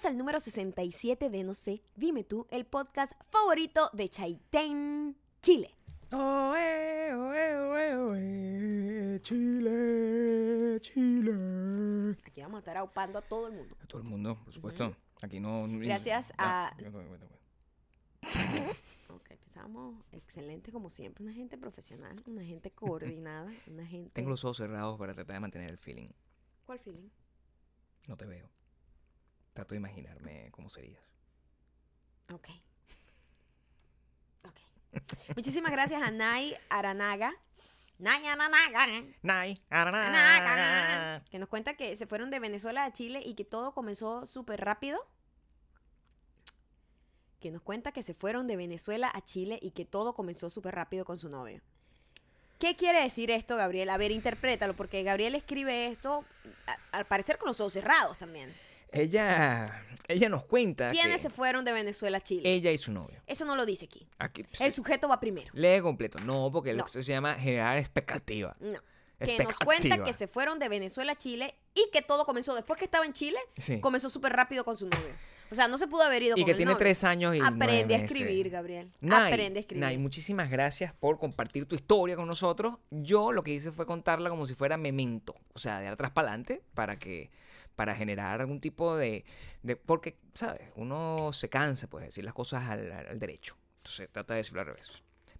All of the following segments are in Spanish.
Bienvenidos al número 67 de No sé, dime tú, el podcast favorito de Chaitén, Chile. Oe, oe, oe, oe, Chile, Chile. Aquí vamos a estar aupando a todo el mundo. A todo el mundo, por supuesto. Aquí no. Gracias Ah, a-. Ok, empezamos excelente como siempre. Una gente profesional, una gente coordinada, una gente... Tengo los ojos cerrados para tratar de mantener el feeling. ¿Cuál feeling? No te veo. Trato de imaginarme cómo serías. Ok. Ok. Muchísimas gracias a Nay Aranaga. Nay Aranaga. Nay, Aranaga, Que nos cuenta que se fueron de Venezuela a Chile y que todo comenzó súper rápido. Que nos cuenta que se fueron de Venezuela a Chile y que todo comenzó súper rápido con su novio. ¿Qué quiere decir esto, Gabriel? A ver, interprétalo, porque Gabriel escribe esto a- al parecer con los ojos cerrados también. Ella, ella nos cuenta ¿Quiénes que se fueron de Venezuela a Chile? ella y su novio. Eso no lo dice aquí. Aquí, El sujeto va primero. lee completo. No, porque No. lo que se llama generar expectativa. No. Que nos cuenta que se fueron de Venezuela a Chile y que todo comenzó después que estaba en Chile, Sí. comenzó súper rápido con su novio. O sea, no se pudo haber ido Y con que el tiene novio. tres años y Aprende a escribir, Gabriel. Nay, Aprende a escribir. Nay, muchísimas gracias por compartir tu historia con nosotros. Yo lo que hice fue contarla como si fuera memento, o sea, de atrás para adelante, para que para generar algún tipo de, de- porque, ¿sabes? Uno se cansa, pues, de decir las cosas al, al- derecho. Entonces trata de decirlo al revés.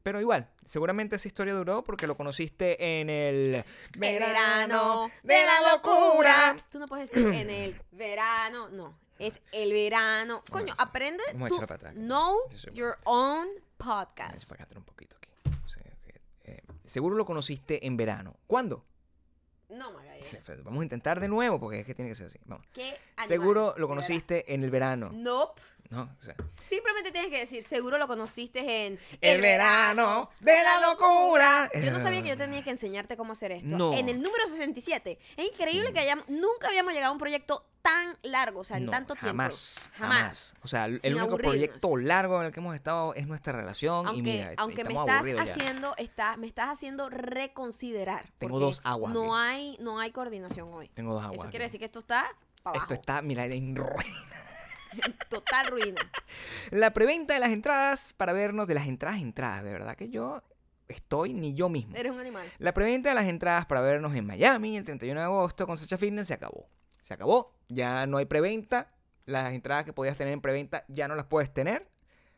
Pero igual, seguramente esa historia duró porque lo conociste en el verano de la locura. Tú no puedes decir en el verano, no. Es el verano. Coño, aprende vamos echarla para atrás. know your own podcast. a acatar un poquito aquí. O sea, que, eh, seguro lo conociste en verano. ¿Cuándo? No, Magallanes. Vamos a intentar de nuevo porque es que tiene que ser así. Vamos. Seguro lo conociste en el verano. Nope. ¿No? O sea, Simplemente tienes que decir, seguro lo conociste en el verano de la locura. Yo no sabía que yo tenía que enseñarte cómo hacer esto. No. En el número 67. Es increíble que hayamos, nunca habíamos llegado a un proyecto tan largo, o sea, en No, tanto tiempo. jamás, Jamás. O sea, el único aburrirnos. proyecto largo en el que hemos estado es nuestra relación. y Aunque, mira, aunque me estás haciendo, está, me estás haciendo reconsiderar. Tengo dos aguas No aquí. hay, no hay coordinación hoy. Tengo dos aguas. Eso aquí. quiere decir que esto está para abajo. Esto está, mira, en ruina. total ruina. La preventa de las entradas para vernos, de las entradas, entradas, de verdad que yo estoy ni yo mismo. Eres un animal. La preventa de las entradas para vernos en Miami el 31 de agosto con Sacha Fitness se acabó. Se acabó. Ya no hay preventa. Las entradas que podías tener en preventa ya no las puedes tener.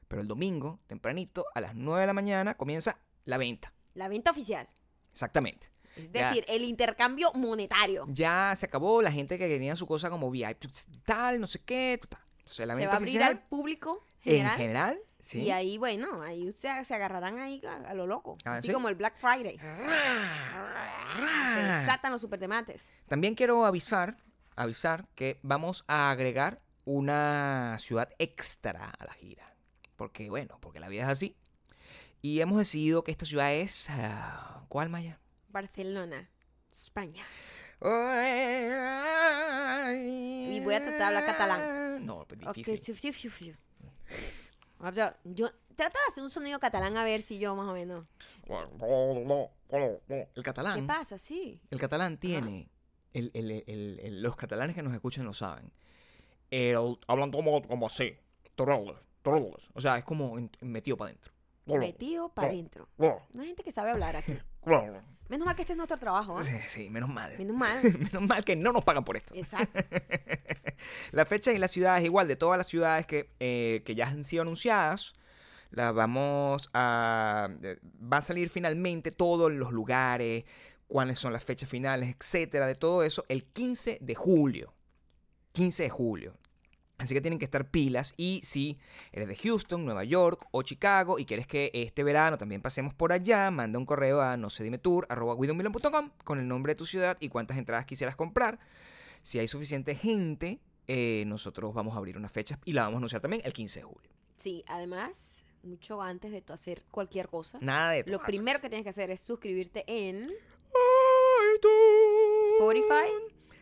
Pero el domingo, tempranito, a las 9 de la mañana, comienza la venta. La venta oficial. Exactamente. Es Ya. decir, el intercambio monetario. Ya se acabó la gente que quería su cosa como VIP, tal, no sé qué. tal. Entonces, Se va a abrir al público en general. sí. Y ahí, bueno, ahí se, se agarrarán ahí a, a lo loco. Ah, Así ¿sí? como el Black Friday. Se desatan los superdemates. También quiero avisar, avisar que vamos a agregar una ciudad extra a la gira. Porque, bueno, porque la vida es así. Y hemos decidido que esta ciudad es... ah, ¿Cuál, Maya? Barcelona, España. Y voy a tratar de hablar catalán. No, pues difícil. fiu, fiu, fiu, sea, yo, trata de hacer un sonido catalán a ver si yo más o menos. El catalán. ¿Qué pasa? Sí. El catalán tiene, el- el- el- los catalanes que nos escuchan lo saben, el, hablan como, como así, o sea, es como metido para adentro. Metido para adentro. No hay gente que sabe hablar aquí. Menos mal que este es nuestro trabajo, ¿ah? Sí, sí, menos mal. Menos mal. Menos mal que no nos pagan por esto. Exacto. La fecha y las ciudades, igual, de todas las ciudades que, eh, que ya han sido anunciadas, las vamos a... eh, Va a salir finalmente todos los lugares, cuáles son las fechas finales, etcétera, de todo eso, el 15 de julio. 15 de julio. Así que tienen que estar pilas. Y si eres de Houston, Nueva York o Chicago y quieres que este verano también pasemos por allá, manda un correo a no sé dime tour, con el nombre de tu ciudad y cuántas entradas quisieras comprar. Si hay suficiente gente, eh, nosotros vamos a abrir una fecha y la vamos a anunciar también el 15 de julio. Sí, además, mucho antes de tú hacer cualquier cosa, Nada de lo primero que tienes que hacer es suscribirte en Spotify,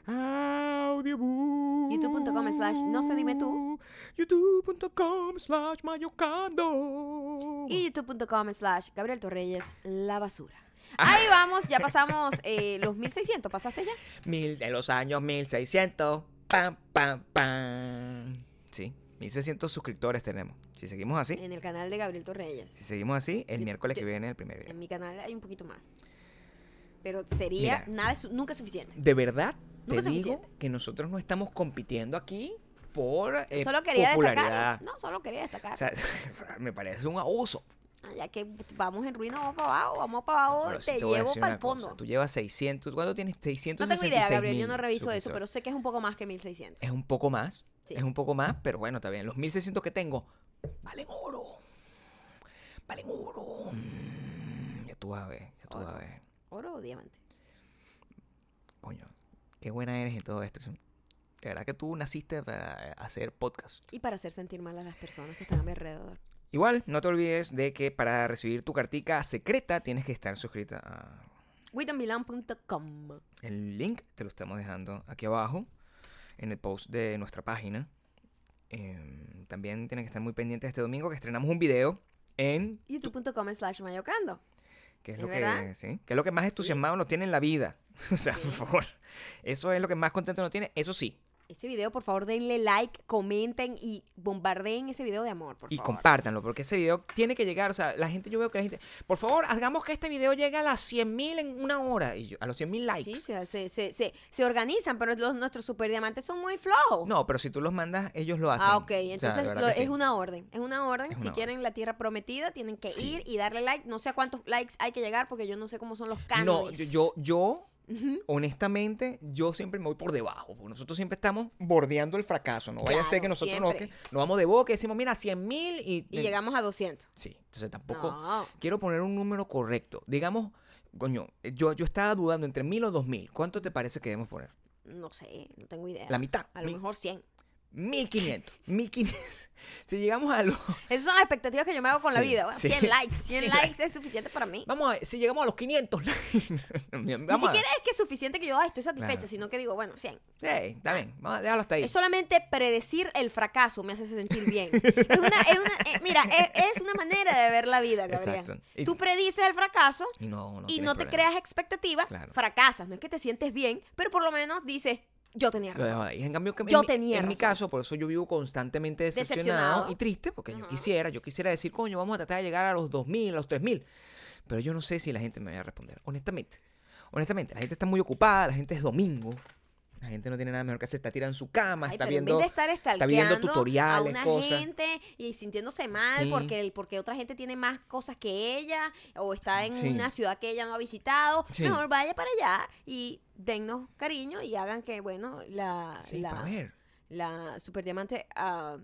Audioboom, youtube.com slash no se dime tú, youtube.com slash mayocando. y youtube.com slash Gabriel Torreyes, la basura. Ahí vamos, ya pasamos eh, los 1600, ¿pasaste ya? Mil, en los años 1600. Pam, pam, pam. Sí, 1600 suscriptores tenemos. Si seguimos así, En el canal de Gabriel Torreyes. si seguimos así, el Yo- miércoles yo- que viene el primer video. En mi canal hay un poquito más. Pero sería Mira. nada, nunca suficiente. De verdad, Nunca es digo suficiente. que nosotros no estamos compitiendo aquí por eh, solo quería popularidad. destacar. No, solo quería destacar. O sea, me parece un abuso. Ya que vamos en ruina, vamos para abajo, vamos para abajo, te, te llevo para el fondo. cosa, Tú llevas 600. ¿Cuánto tienes? 666 No tengo idea, Gabriel, yo no reviso eso, pero sé que es un poco más que 1600. Es un poco más. Sí. Es un poco más, pero bueno, está bien. Los 1600 que tengo valen oro. Valen oro. Mm, Ya tú vas a ver, ya tú vas a ver. ¿Oro o diamante? Coño, qué buena eres en todo esto. De verdad que tú naciste para hacer podcast. Y para hacer sentir mal a las personas que están a mi alrededor. Igual, no te olvides de que para recibir tu cartica secreta tienes que estar suscrita a... WithamBilan.com El link te lo estamos dejando aquí abajo en el post de nuestra página. Em, también tienen que estar muy pendientes este domingo que estrenamos un video en youtube.com slash mayocando. Que es ¿Es lo verdad? que, ¿sí? que es lo que más entusiasmado nos tiene en la vida. O sea, por favor. Eso es lo que más contento nos tiene. Eso sí. Ese video, por favor, denle like, comenten y bombardeen ese video de amor, por Y favor. compártanlo, porque ese video tiene que llegar. O sea, la gente, yo veo que la gente. Por favor, hagamos que este video llegue a las 100.000 en una hora. Y yo, a los 100.000 likes. Sí, se, se, se, se organizan, pero los, nuestros superdiamantes son muy flojos. No, pero si tú los mandas, ellos lo hacen. Ah, ok. O sea, de Entonces lo- sí. es una orden. Es una orden. Es si quieren la tierra prometida, tienen que Sí. ir y darle like. No sé a cuántos likes hay que llegar porque yo no sé cómo son los No, cánones. yo, yo, honestamente, yo siempre me voy por debajo. Porque nosotros siempre estamos bordeando el fracaso. No vaya a ser Claro, que nosotros no, siempre. que nos vamos de boca y decimos, mira, 100 mil y. Y llegamos a 200. Sí, entonces tampoco. No. Quiero poner un número correcto. Digamos, coño, yo, yo estaba dudando entre mil o dos mil. ¿Cuánto te parece que debemos poner? No sé, no tengo idea. La mitad. A lo Mil- mejor 100. 1500. 1500. Si llegamos a los. Esas son las expectativas que yo me hago con la Sí, vida. Bueno, sí. 100 likes. 100 100 likes likes. es suficiente para mí. Vamos a ver, si llegamos a los 500. Vamos Ni siquiera es que es suficiente que yo ay, estoy satisfecha, Claro. sino que digo, bueno, 100. Sí, está bien. Vamos a dejarlo hasta ahí. Es solamente predecir el fracaso me hace sentir bien. Es una, es una- eh, mira, es, es una manera de ver la vida, Gabriel. Exacto. Y- Tú predices el fracaso Y no, no, y no te problema. creas expectativas, Claro. fracasas. No es que te sientes bien, pero por lo menos dices, yo tenía Lo dejo razón. ahí. En cambio, que Yo en, mi- tenía en mi caso, por eso yo vivo constantemente decepcionado, Decepcionado. y triste, porque yo quisiera, yo quisiera decir, coño, vamos a tratar de llegar a los 2000, a los 3000. Pero yo no sé si la gente me va a responder. Honestamente. Honestamente, la gente está muy ocupada, la gente es domingo. La gente no tiene nada mejor que hacer, está tirada en su cama, Ay, está pero en viendo. vez de estar está viendo tutoriales, a una cosas. gente y sintiéndose mal Sí. porque, el- porque otra gente tiene más cosas que ella o está en Sí. una ciudad que ella no ha visitado, Sí. mejor vaya para allá y dennos cariño y hagan que, bueno, la, Sí, la, para ver. la superdiamante, ah,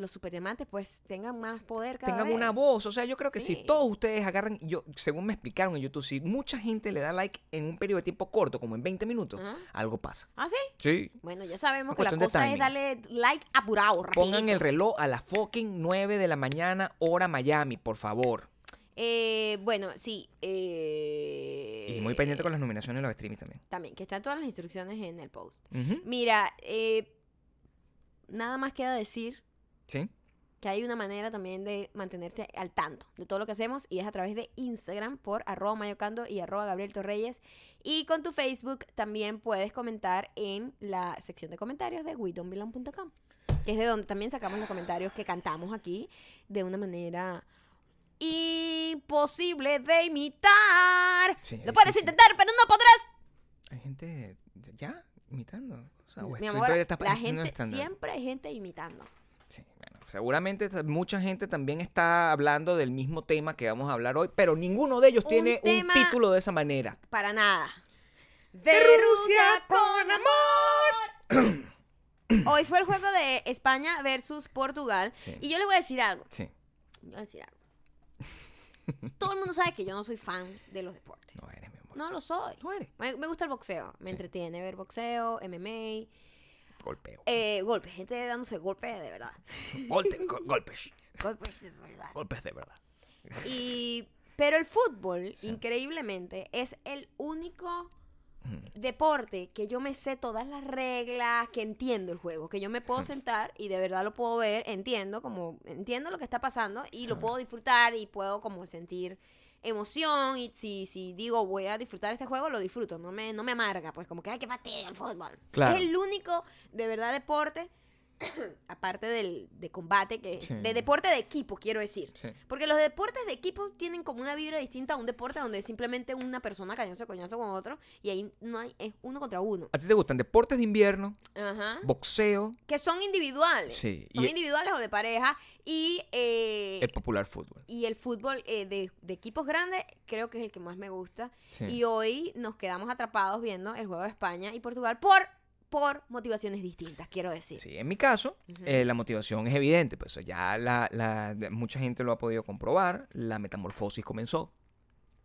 los superdiamantes pues tengan más poder cada tengan vez. una voz. O sea, yo creo que si todos ustedes agarran, yo, según me explicaron en YouTube, si mucha gente le da like en un periodo de tiempo corto, como en 20 minutos, algo pasa. ¿Ah, sí? Sí. Bueno, ya sabemos que la cosa es darle like apurado, rapidito. Pongan el reloj a las fucking 9 de la mañana, hora Miami, por favor. Eh, bueno, sí. eh, Y muy pendiente con las nominaciones de los streamings también. También, que están todas las instrucciones en el post. Mira, eh, nada más queda decir Sí. que hay una manera también de mantenerse al tanto de todo lo que hacemos y es a través de Instagram por arroba mayocando y arroba Gabriel Torreyes. Y con tu Facebook también puedes comentar en la sección de comentarios de widonbelong.com, que es de donde también sacamos los comentarios que cantamos aquí de una manera imposible de imitar. Sí, lo puedes intentar, pero no podrás. Hay gente ya imitando. O sea, Mi amor, la gente, siempre hay gente imitando. Sí, bueno, seguramente mucha gente también está hablando del mismo tema que vamos a hablar hoy, pero ninguno de ellos Un tiene un título de esa manera. Para nada. De, Rusia con amor. Hoy fue el juego de España versus Portugal. Sí. Y yo les voy a decir algo. Sí, Voy a decir algo. Todo el mundo sabe que yo no soy fan de los deportes. no eres, mi amor. No lo soy. No eres. Me, me gusta el boxeo. Me Sí. entretiene ver boxeo, MMA, Golpeo. eh, golpes. Gente dándose golpes de verdad. Golte- go- golpes. Golpes de verdad. Golpes de verdad. Y, pero el fútbol, increíblemente, es el único Ujú. deporte que yo me sé todas las reglas, que entiendo el juego, que yo me puedo sentar y de verdad lo puedo ver, entiendo como entiendo lo que está pasando y lo puedo disfrutar y puedo como sentir emoción y si, si digo voy a disfrutar este juego, lo disfruto, no me, no me amarga, pues como que hay que fastidio el fútbol. Claro. Es el único de verdad deporte aparte del de combate, que Sí. de deporte de equipo, quiero decir. Sí. Porque los deportes de equipo tienen como una vibra distinta a un deporte donde simplemente una persona cañoso coñazo con otro y ahí no hay, es uno contra uno. ¿A ti te gustan deportes de invierno, Ajá. boxeo, Que son individuales. Sí, Son y- individuales o de pareja. Y, eh, el popular fútbol? y el fútbol eh, de, de equipos grandes creo que es el que más me gusta. Y hoy nos quedamos atrapados viendo el juego de España y Portugal por, por motivaciones distintas, quiero decir. Sí, en mi caso, Ujú. eh, la motivación es evidente, pues ya la, la- mucha gente lo ha podido comprobar, la metamorfosis comenzó.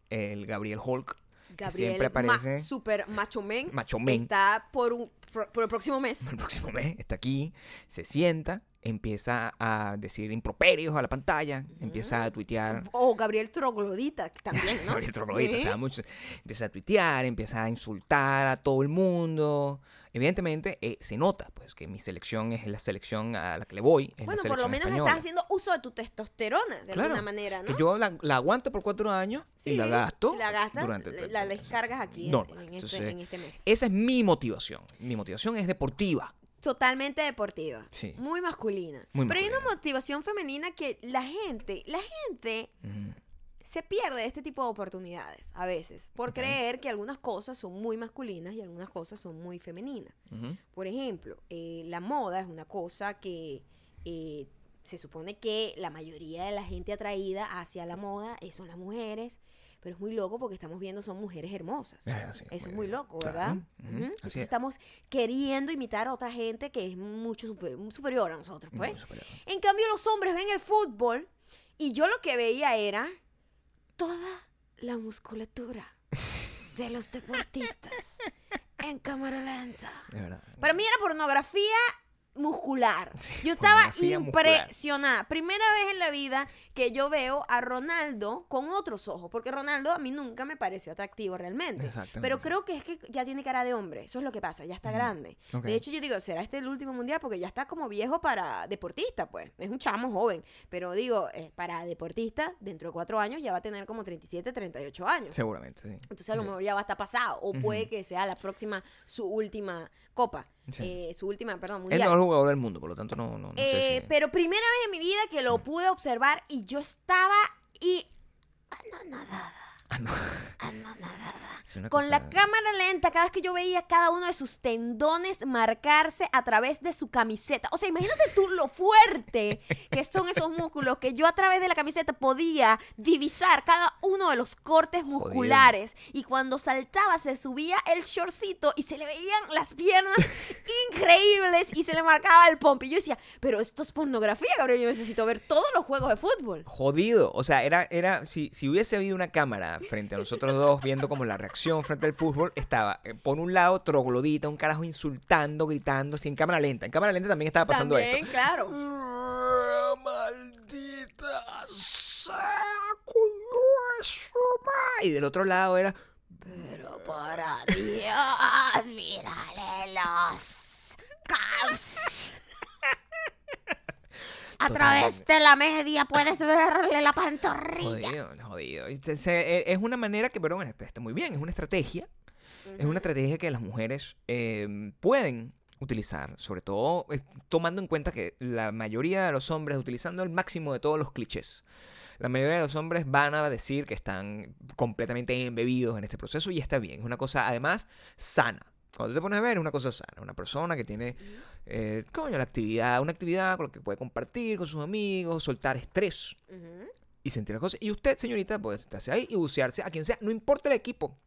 El Gabriel Hulk, que siempre Gabriel, ma- aparece super macho men, Macho men. está por, un, por, por el próximo mes. el próximo mes, está aquí, se sienta, empieza a decir improperios a la pantalla, empieza a tuitear. O Gabriel Troglodita también, ¿no? Gabriel Troglodita, o sea, mucho- empieza a tuitear, empieza a insultar a todo el mundo. Evidentemente, eh, se nota pues que mi selección es la selección a la que le voy. Es Bueno, la por lo menos española. estás haciendo uso de tu testosterona de Claro, alguna manera, ¿no? Que yo la, la aguanto por cuatro años y la gasto La gastas, durante la- la descargas aquí en- Normal. en, este, Entonces, en este mes. Esa es mi motivación. Mi motivación es deportiva. Totalmente deportiva. Sí. Muy masculina. Muy Pero hay una motivación femenina que la gente, la gente. Se pierde de este tipo de oportunidades a veces por creer que algunas cosas son muy masculinas y algunas cosas son muy femeninas. Por ejemplo, eh, la moda es una cosa que eh, se supone que la mayoría de la gente atraída hacia la moda eh, son las mujeres, pero es muy loco porque estamos viendo son mujeres hermosas. Eh, Eso es muy bien. loco, ¿verdad? Entonces es. estamos queriendo imitar a otra gente que es mucho super- superior a nosotros, pues. En cambio, los hombres ven el fútbol y yo lo que veía era toda la musculatura de los deportistas en cámara lenta. De verdad. Para mí era pornografía muscular. Sí, yo estaba pornografía muscular. impresionada. Primera vez en la vida que yo veo a Ronaldo con otros ojos, porque Ronaldo a mí nunca me pareció atractivo realmente. Exactamente. Pero creo que es que ya tiene cara de hombre. Eso es lo que pasa, ya está grande. De hecho, yo digo, ¿será este el último mundial? Porque ya está como viejo para deportista, pues. Es un chamo joven. Pero digo, eh, para deportista, dentro de cuatro años ya va a tener como 37, 38 años. Seguramente, sí. Entonces a lo Sí. mejor ya va a estar pasado. O puede que sea la próxima, su última copa. Sí. Eh, su última, perdón, Es el mundial. mejor jugador del mundo, por lo tanto no, no, no Eh, sé si... Pero primera vez en mi vida que lo pude observar y yo estaba y anonadada, Ah, no. una Con la cámara lenta, cada vez que yo veía cada uno de sus tendones marcarse a través de su camiseta. O sea, imagínate tú lo fuerte que son esos músculos que yo a través de la camiseta podía divisar cada uno de los cortes musculares. Y cuando saltaba se subía el shortcito y se le veían las piernas increíbles y se le marcaba el pompi. Y yo decía, pero esto es pornografía, Gabriel. Yo necesito ver todos los juegos de fútbol. Jodido. O sea, era, era, si, si hubiese habido una cámara frente a nosotros dos viendo como la reacción frente al fútbol, estaba eh, por un lado troglodita, un carajo insultando, gritando, así en cámara lenta. En cámara lenta también estaba pasando También, esto. claro. Maldita sea. Y del otro lado era. Pero para Dios, mírale los caps. A través de la media puedes verle la pantorrilla. Jodido, jodido. Y se- se- e- es una manera que, pero bueno, está muy bien, es una estrategia. Es una estrategia que las mujeres eh, pueden utilizar, sobre todo eh, tomando en cuenta que la mayoría de los hombres, utilizando el máximo de todos los clichés, la mayoría de los hombres van a decir que están completamente embebidos en este proceso y está bien. Es una cosa, además, sana. Cuando te pones a ver, es una cosa sana. Una persona que tiene, eh, coño, la actividad, una actividad con la que puede compartir con sus amigos, soltar estrés y sentir las cosas. Y usted, señorita, puede sentarse ahí y bucearse a quien sea, no importa el equipo.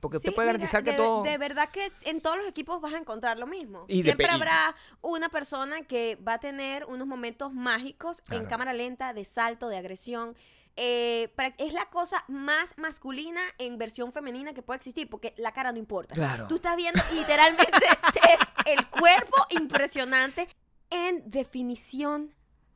Porque usted Sí, puede mira, garantizar que de, todo. de verdad que en todos los equipos vas a encontrar lo mismo. Y Siempre habrá una persona que va a tener unos momentos mágicos en cámara lenta, de salto, de agresión. Eh, es la cosa más masculina en versión femenina que puede existir, porque la cara no importa. Claro. Tú estás viendo literalmente es el cuerpo impresionante en definición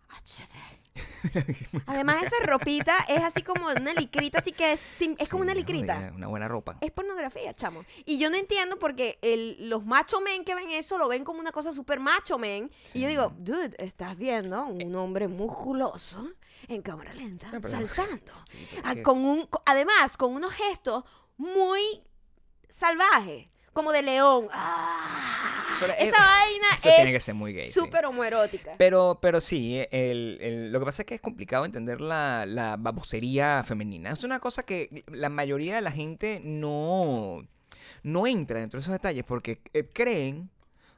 HD. Además, esa ropita es así como una licrita, así que es, sim- es como una licrita. Una buena ropa. Es pornografía, chamo. Y yo no entiendo porque el- los macho men que ven eso lo ven como una cosa súper macho men. Y yo digo, dude, estás viendo un hombre musculoso en cámara lenta, No, pero- saltando. Sí, pero Ah, que- con un, co- además, con unos gestos muy salvajes, como de león. Ah, Pero, eh, Esa vaina eso tiene que ser muy gay. sí. súper homoerótica. Pero, pero sí, el- el- lo que pasa es que es complicado entender la, la babosería femenina. Es una cosa que la mayoría de la gente no, no entra dentro de esos detalles porque eh, creen,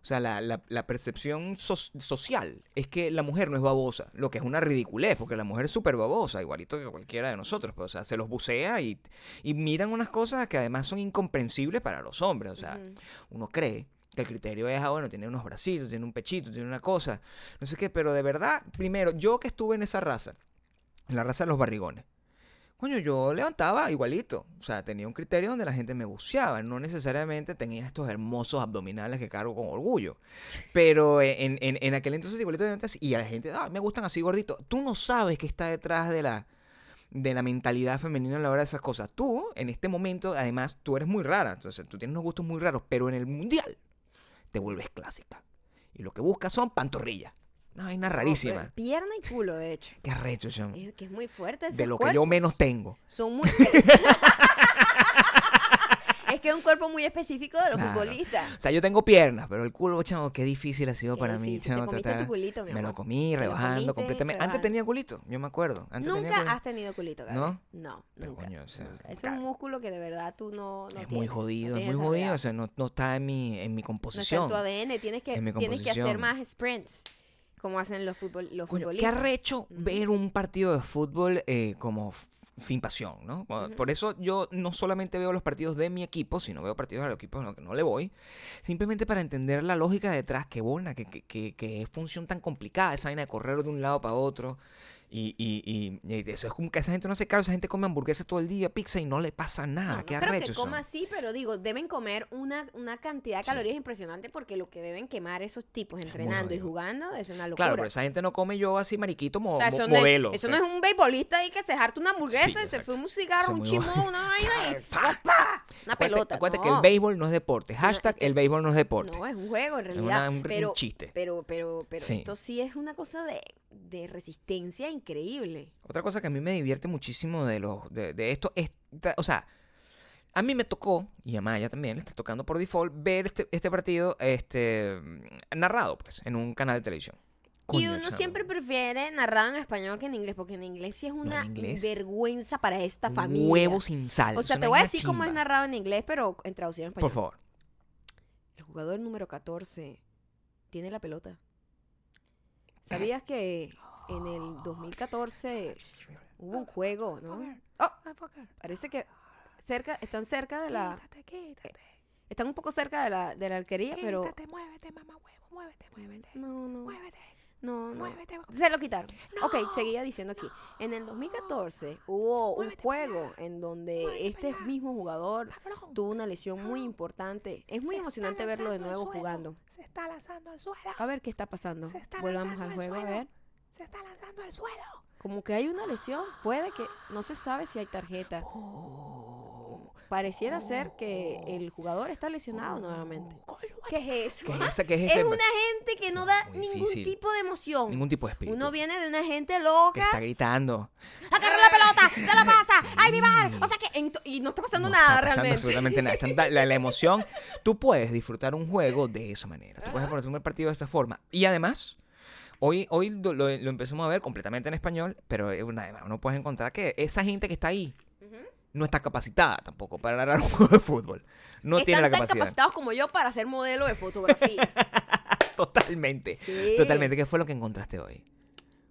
o sea, la, la- la percepción so- social es que la mujer no es babosa, lo que es una ridiculez, porque la mujer es súper babosa, igualito que cualquiera de nosotros, pero, o sea, se los bucea y, y miran unas cosas que además son incomprensibles para los hombres, o sea, uno cree que el criterio es, ah, bueno, tiene unos bracitos, tiene un pechito, tiene una cosa, no sé qué, pero de verdad, primero, yo que estuve en esa raza, en la raza de los barrigones, coño, yo levantaba igualito, o sea, tenía un criterio donde la gente me buceaba, no necesariamente tenía estos hermosos abdominales que cargo con orgullo, pero en, en, en aquel entonces igualito levantas y a la gente, ah, me gustan así gorditos, tú no sabes qué está detrás de la de la mentalidad femenina a la hora de esas cosas. Tú, en este momento, además, tú eres muy rara. Entonces, tú tienes unos gustos muy raros, pero en el mundial te vuelves clásica. Y lo que buscas son pantorrillas. Una vaina No, rarísima. pierna y culo, de hecho. Qué arrecho, son. Es que es muy fuerte ese De lo que yo menos tengo. Son muy... es que es un cuerpo muy específico de los Claro. futbolistas. O sea, yo tengo piernas, pero el culo, chamo, qué difícil ha sido Qué para mí. Te chamo, comiste tratar- tu culito, mi Me lo comí, Te rebajando comiste, completamente. Antes tenía culito, yo me acuerdo. Antes Nunca has tenido culito, Gaby. ¿No? No, Pero, nunca. coño, o sea, nunca. Es un músculo que de verdad tú no, no es muy jodido, no es muy jodido. O sea, no, no está en mi, en mi No está en composición. tu ADN. Tienes que, tienes hacer composición. más sprints, como hacen los, futbol, los Coño, qué futbolistas. arrecho ver un partido de fútbol eh, como sin pasión, ¿no? Por- Por eso yo no solamente veo los partidos de mi equipo, sino veo partidos de los equipos a los que no le voy, simplemente para entender la lógica detrás, qué buena, que, que, que, que función tan complicada, esa vaina de correr de un lado para otro. Y, y, y- y eso es como que esa gente no hace caro, esa gente come hamburguesas todo el día, pizza y no le pasa nada. No, no qué creo que coma así, pero digo, deben comer una, una cantidad de Sí. calorías impresionante porque lo que deben quemar esos tipos entrenando y jugando es una locura. Claro, pero esa gente no come yo así mariquito mo- o sea, mo- eso, no modelo. es, eso no es un beisbolista ahí que se harta una hamburguesa Sí, y se fuma un cigarro, un chimón, bueno. una vaina y Pa, ¡pa! una pelota. Acuérdate no. que el béisbol no es deporte. Hashtag es el béisbol no es deporte. No, es un juego en Es realidad. una- un- un pero, chiste. Pero, pero, pero Sí. esto sí es una cosa de, de resistencia increíble. Otra cosa que a mí me divierte muchísimo de, los, de, de esto es, o sea, a mí me tocó, y a Maya también le está tocando por default, ver este, este partido este, narrado, pues, en un canal de televisión. y uno siempre prefiere narrado en español que en inglés, porque en inglés sí es una vergüenza para esta familia. Huevo sin sal. O sea, te voy a decir cómo es chimba. narrado en inglés, pero en traducción en español. Por favor. El jugador número 14 tiene la pelota. ¿Sabías que en el 2014 hubo un juego, no? Oh, parece que cerca, están cerca de la... Están un poco cerca de la, de la arquería, pero... muévete, mamá huevo, muévete, muévete, No, no, muévete, no, no. muévete. Se lo quitaron. Ok, seguía diciendo aquí. En el 2014 hubo un juego en donde este mismo jugador tuvo una lesión muy importante. Es muy Se emocionante verlo de nuevo jugando. Se está lanzando al suelo. A ver qué está pasando. Se está Volvamos al juego a ver. Se está lanzando al suelo. Como que hay una lesión. Puede que. No se sabe si hay tarjeta. Pareciera ser que el jugador está lesionado nuevamente. ¿Qué es eso? ¿Qué es, esa- qué es Es ese? una gente que no da ningún difícil. tipo de emoción. Ningún tipo de espíritu. Uno viene de una gente que loca. está gritando. ¡Agarra la pelota! ¡Se la pasa! ¡Ay, mi madre! O sea que. y no está pasando No nada está pasando realmente. absolutamente nada. Está da- la, la emoción. Tú puedes disfrutar un juego de esa manera. Tú puedes disfrutar un partido de esa forma. Y además, hoy, hoy lo, lo- lo empezamos a ver completamente en español, pero una- además uno puede encontrar que esa gente que está ahí no está capacitada tampoco para narrar un juego de fútbol. No Están tiene la capacidad. capacitados como yo para ser modelo de fotografía. Totalmente. Sí. Totalmente. ¿Qué fue lo que encontraste hoy?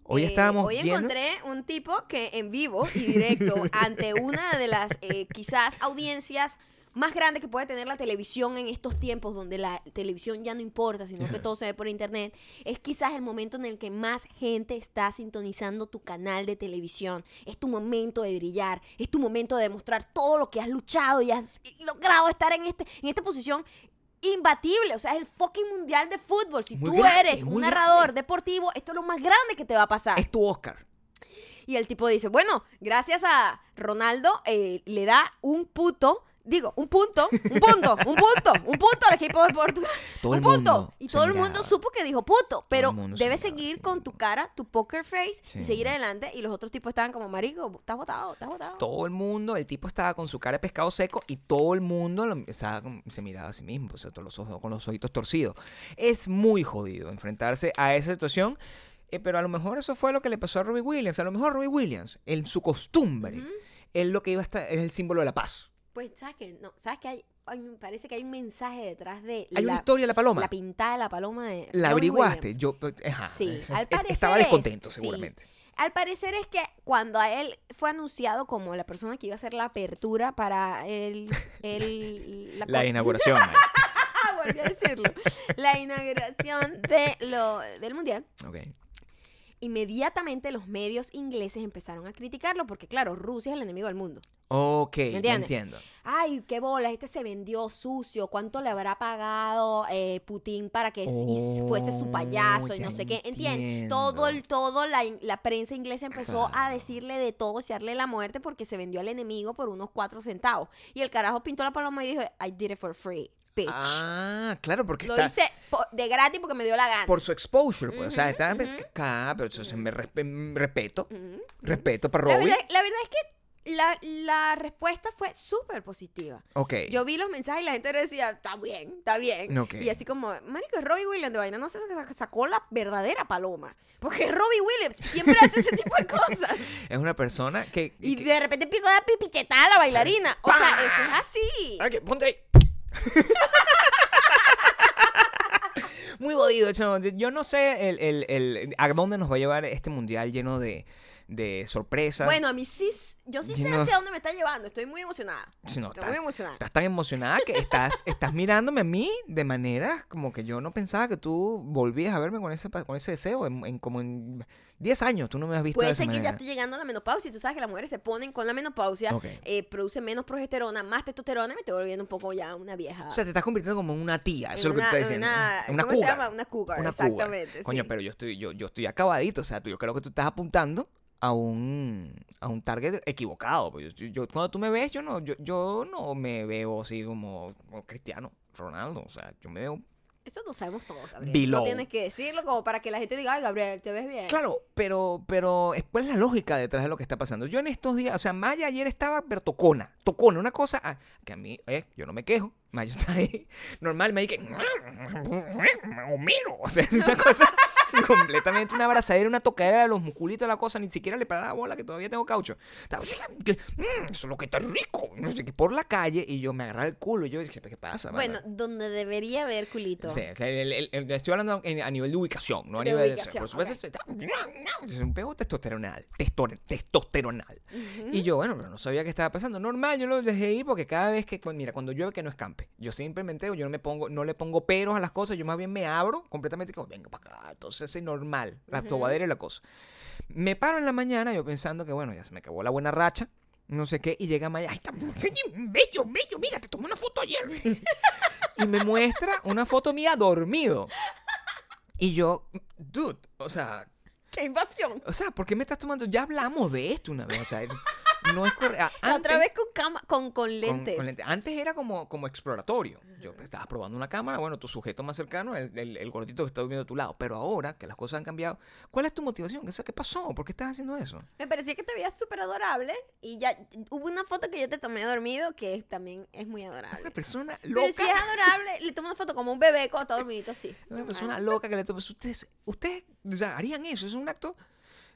Hoy Eh, estábamos Hoy viendo... encontré un tipo que en vivo y directo, ante una de las eh, quizás audiencias más grandes que puede tener la televisión en estos tiempos donde la televisión ya no importa, sino que todo se ve por internet, es quizás el momento en el que más gente está sintonizando tu canal de televisión. Es tu momento de brillar, es tu momento de demostrar todo lo que has luchado y has logrado estar en, este, en esta posición imbatible, o sea, es el fucking mundial de fútbol. Si Muy tú grande, eres un narrador grande. deportivo, esto es lo más grande que te va a pasar. Es tu Oscar. Y el tipo dice, bueno, gracias a Ronaldo, eh, le da un puto Digo, un punto, un punto, un punto, un punto al equipo de Portugal. Todo el un punto. mundo y todo el mundo supo que dijo puto, pero se debes miraba, seguir sí. con tu cara, tu poker face Sí. y seguir adelante. Y los otros tipos estaban como, marico, estás botado, estás botado. Todo el mundo, el tipo estaba con su cara de pescado seco y todo el mundo lo- estaba con- se miraba a sí mismo, o sea, todos los ojos, con los ojitos torcidos. Es muy jodido enfrentarse a esa situación, eh, pero a lo mejor eso fue lo que le pasó a Robbie Williams. A lo mejor Robbie Williams, en su costumbre, él lo que iba a estar es el símbolo de la paz. Pues, ¿sabes qué? No, ¿sabes que hay, hay parece que hay un mensaje detrás de Hay una la, historia de la paloma. la pintada de la paloma de La averiguaste. Williams? Yo, pues, ajá, Sí, es- al es- parecer estaba es, descontento, sí. seguramente. Al parecer es que cuando a él fue anunciado como la persona que iba a hacer la apertura para el, el- la, La inauguración. Volví a decirlo. La inauguración de lo, del mundial. Ok. Inmediatamente los medios ingleses empezaron a criticarlo porque, claro, Rusia es el enemigo del mundo. Ok, entiendo. Ay, qué bola, este se vendió sucio. ¿Cuánto le habrá pagado eh, Putin para que y s- fuese su payaso y Oh, no ya sé qué? ¿Entiendes? Todo, el, todo la, la prensa inglesa empezó a Claro. decirle de todo, desearle la muerte porque se vendió al enemigo por unos cuatro centavos. Y el carajo pintó la paloma y dijo, I did it for free, bitch. Ah, claro, porque Lo está hice de gratis porque me dio la gana. por su exposure, pues. o sea, está ujú. ah, pero eso se me mm, respeto. Respeto para la, Robbie. verdad, la verdad es que la, la respuesta fue súper positiva. Ok. Yo vi los mensajes y la gente decía, está bien, está bien. Ok. Y así como, marico, es Robbie Williams de vaina, no sé, sa- sacó la verdadera paloma. Porque Robbie Williams siempre hace ese tipo de cosas. Es una persona que. Y que- de repente empieza a dar pipichetada a la bailarina. O sea, eso es así. Ok, ponte ahí. Muy jodido. Yo no sé el, el- el- a dónde nos va a llevar este mundial lleno de, de sorpresas. Bueno, a mí sí, yo sí sé No. hacia dónde me está llevando. Estoy muy emocionada. Si no, Estoy estás, muy emocionada. estás tan emocionada que estás, estás mirándome a mí de manera como que yo no pensaba que tú volvías a verme con ese, con ese deseo. En, en como en 10 años tú no me has visto de Puede esa ser que ya estoy llegando a la menopausia y tú sabes que las mujeres se ponen con la menopausia, Ok. eh, producen menos progesterona, más testosterona y me estoy volviendo un poco ya una vieja. O sea, te estás convirtiendo como en una tía. Eso es lo que estoy diciendo. una- una ¿Cómo se cougar. llama? Una cougar, Una cougar. exactamente. Coño, sí. pero yo estoy, yo, yo estoy acabadito. O sea, tú, yo creo que tú estás apuntando a un, a un target equivocado. Pues yo, yo- cuando tú me ves, yo no, yo, yo no me veo así como, como Cristiano Ronaldo. O sea, yo me veo. Eso lo sabemos todos, Gabriel. Below. No tienes que decirlo como para que la gente diga, ay, Gabriel, te ves bien. Claro, pero, pero es pues la lógica detrás de lo que está pasando. Yo en estos días, o sea, Maya ayer estaba, pero tocona, tocona, una cosa ah, que a mí, eh, yo no me quejo. Está ahí, normal, me dice, Homero, o sea, es una cosa completamente una abrazadera, una tocadera de los musculitos la cosa, ni siquiera le paraba la bola que todavía tengo caucho. Estaba, "Sí, que, mm, eso es lo que está rico, no sé qué, por la calle, y yo me agarraba el culo, y yo dije, ¿qué pasa? Bueno, mano?" donde debería haber culito. Sí, o sea, el- el- el- estoy hablando en- a nivel de ubicación, no a De nivel de Por supuesto, es un pego testosteronal. testor- testosteronal. Y yo, bueno, pero no sabía qué estaba pasando. Normal, yo lo dejé ir porque cada vez que, mira, cuando llueve que no escampe. Yo simplemente, yo no me pongo, no le pongo peros a las cosas, yo más bien me abro completamente como, venga para acá. Entonces es normal, la tobadera y la cosa. Me paro en la mañana yo pensando que, bueno, ya se me acabó la buena racha. No sé qué, y llega Maya, ay, está bello, bello, mira, te tomé una foto ayer. y me muestra una foto mía dormido. Y yo, dude, o sea, ¡Qué invasión! o sea, ¿por qué me estás tomando? Ya hablamos de esto una vez, o sea, no es correcto. Otra vez con, cama, con, con con- lentes. con lente. Antes era como, como exploratorio. Yo pues, estaba probando una cámara, bueno, tu sujeto más cercano, el, el, el gordito que está durmiendo a tu lado. Pero ahora que las cosas han cambiado, ¿cuál es tu motivación? ¿Qué pasó? ¿Por qué estás haciendo eso? Me parecía que te veías súper adorable y ya hubo una foto que yo te tomé dormido que también es muy Es adorable. una persona Pero loca. si es adorable, le tomo una foto como un bebé cuando está dormidito así. Es una persona loca que le toma. Ustedes, ustedes o sea, harían eso. Es un acto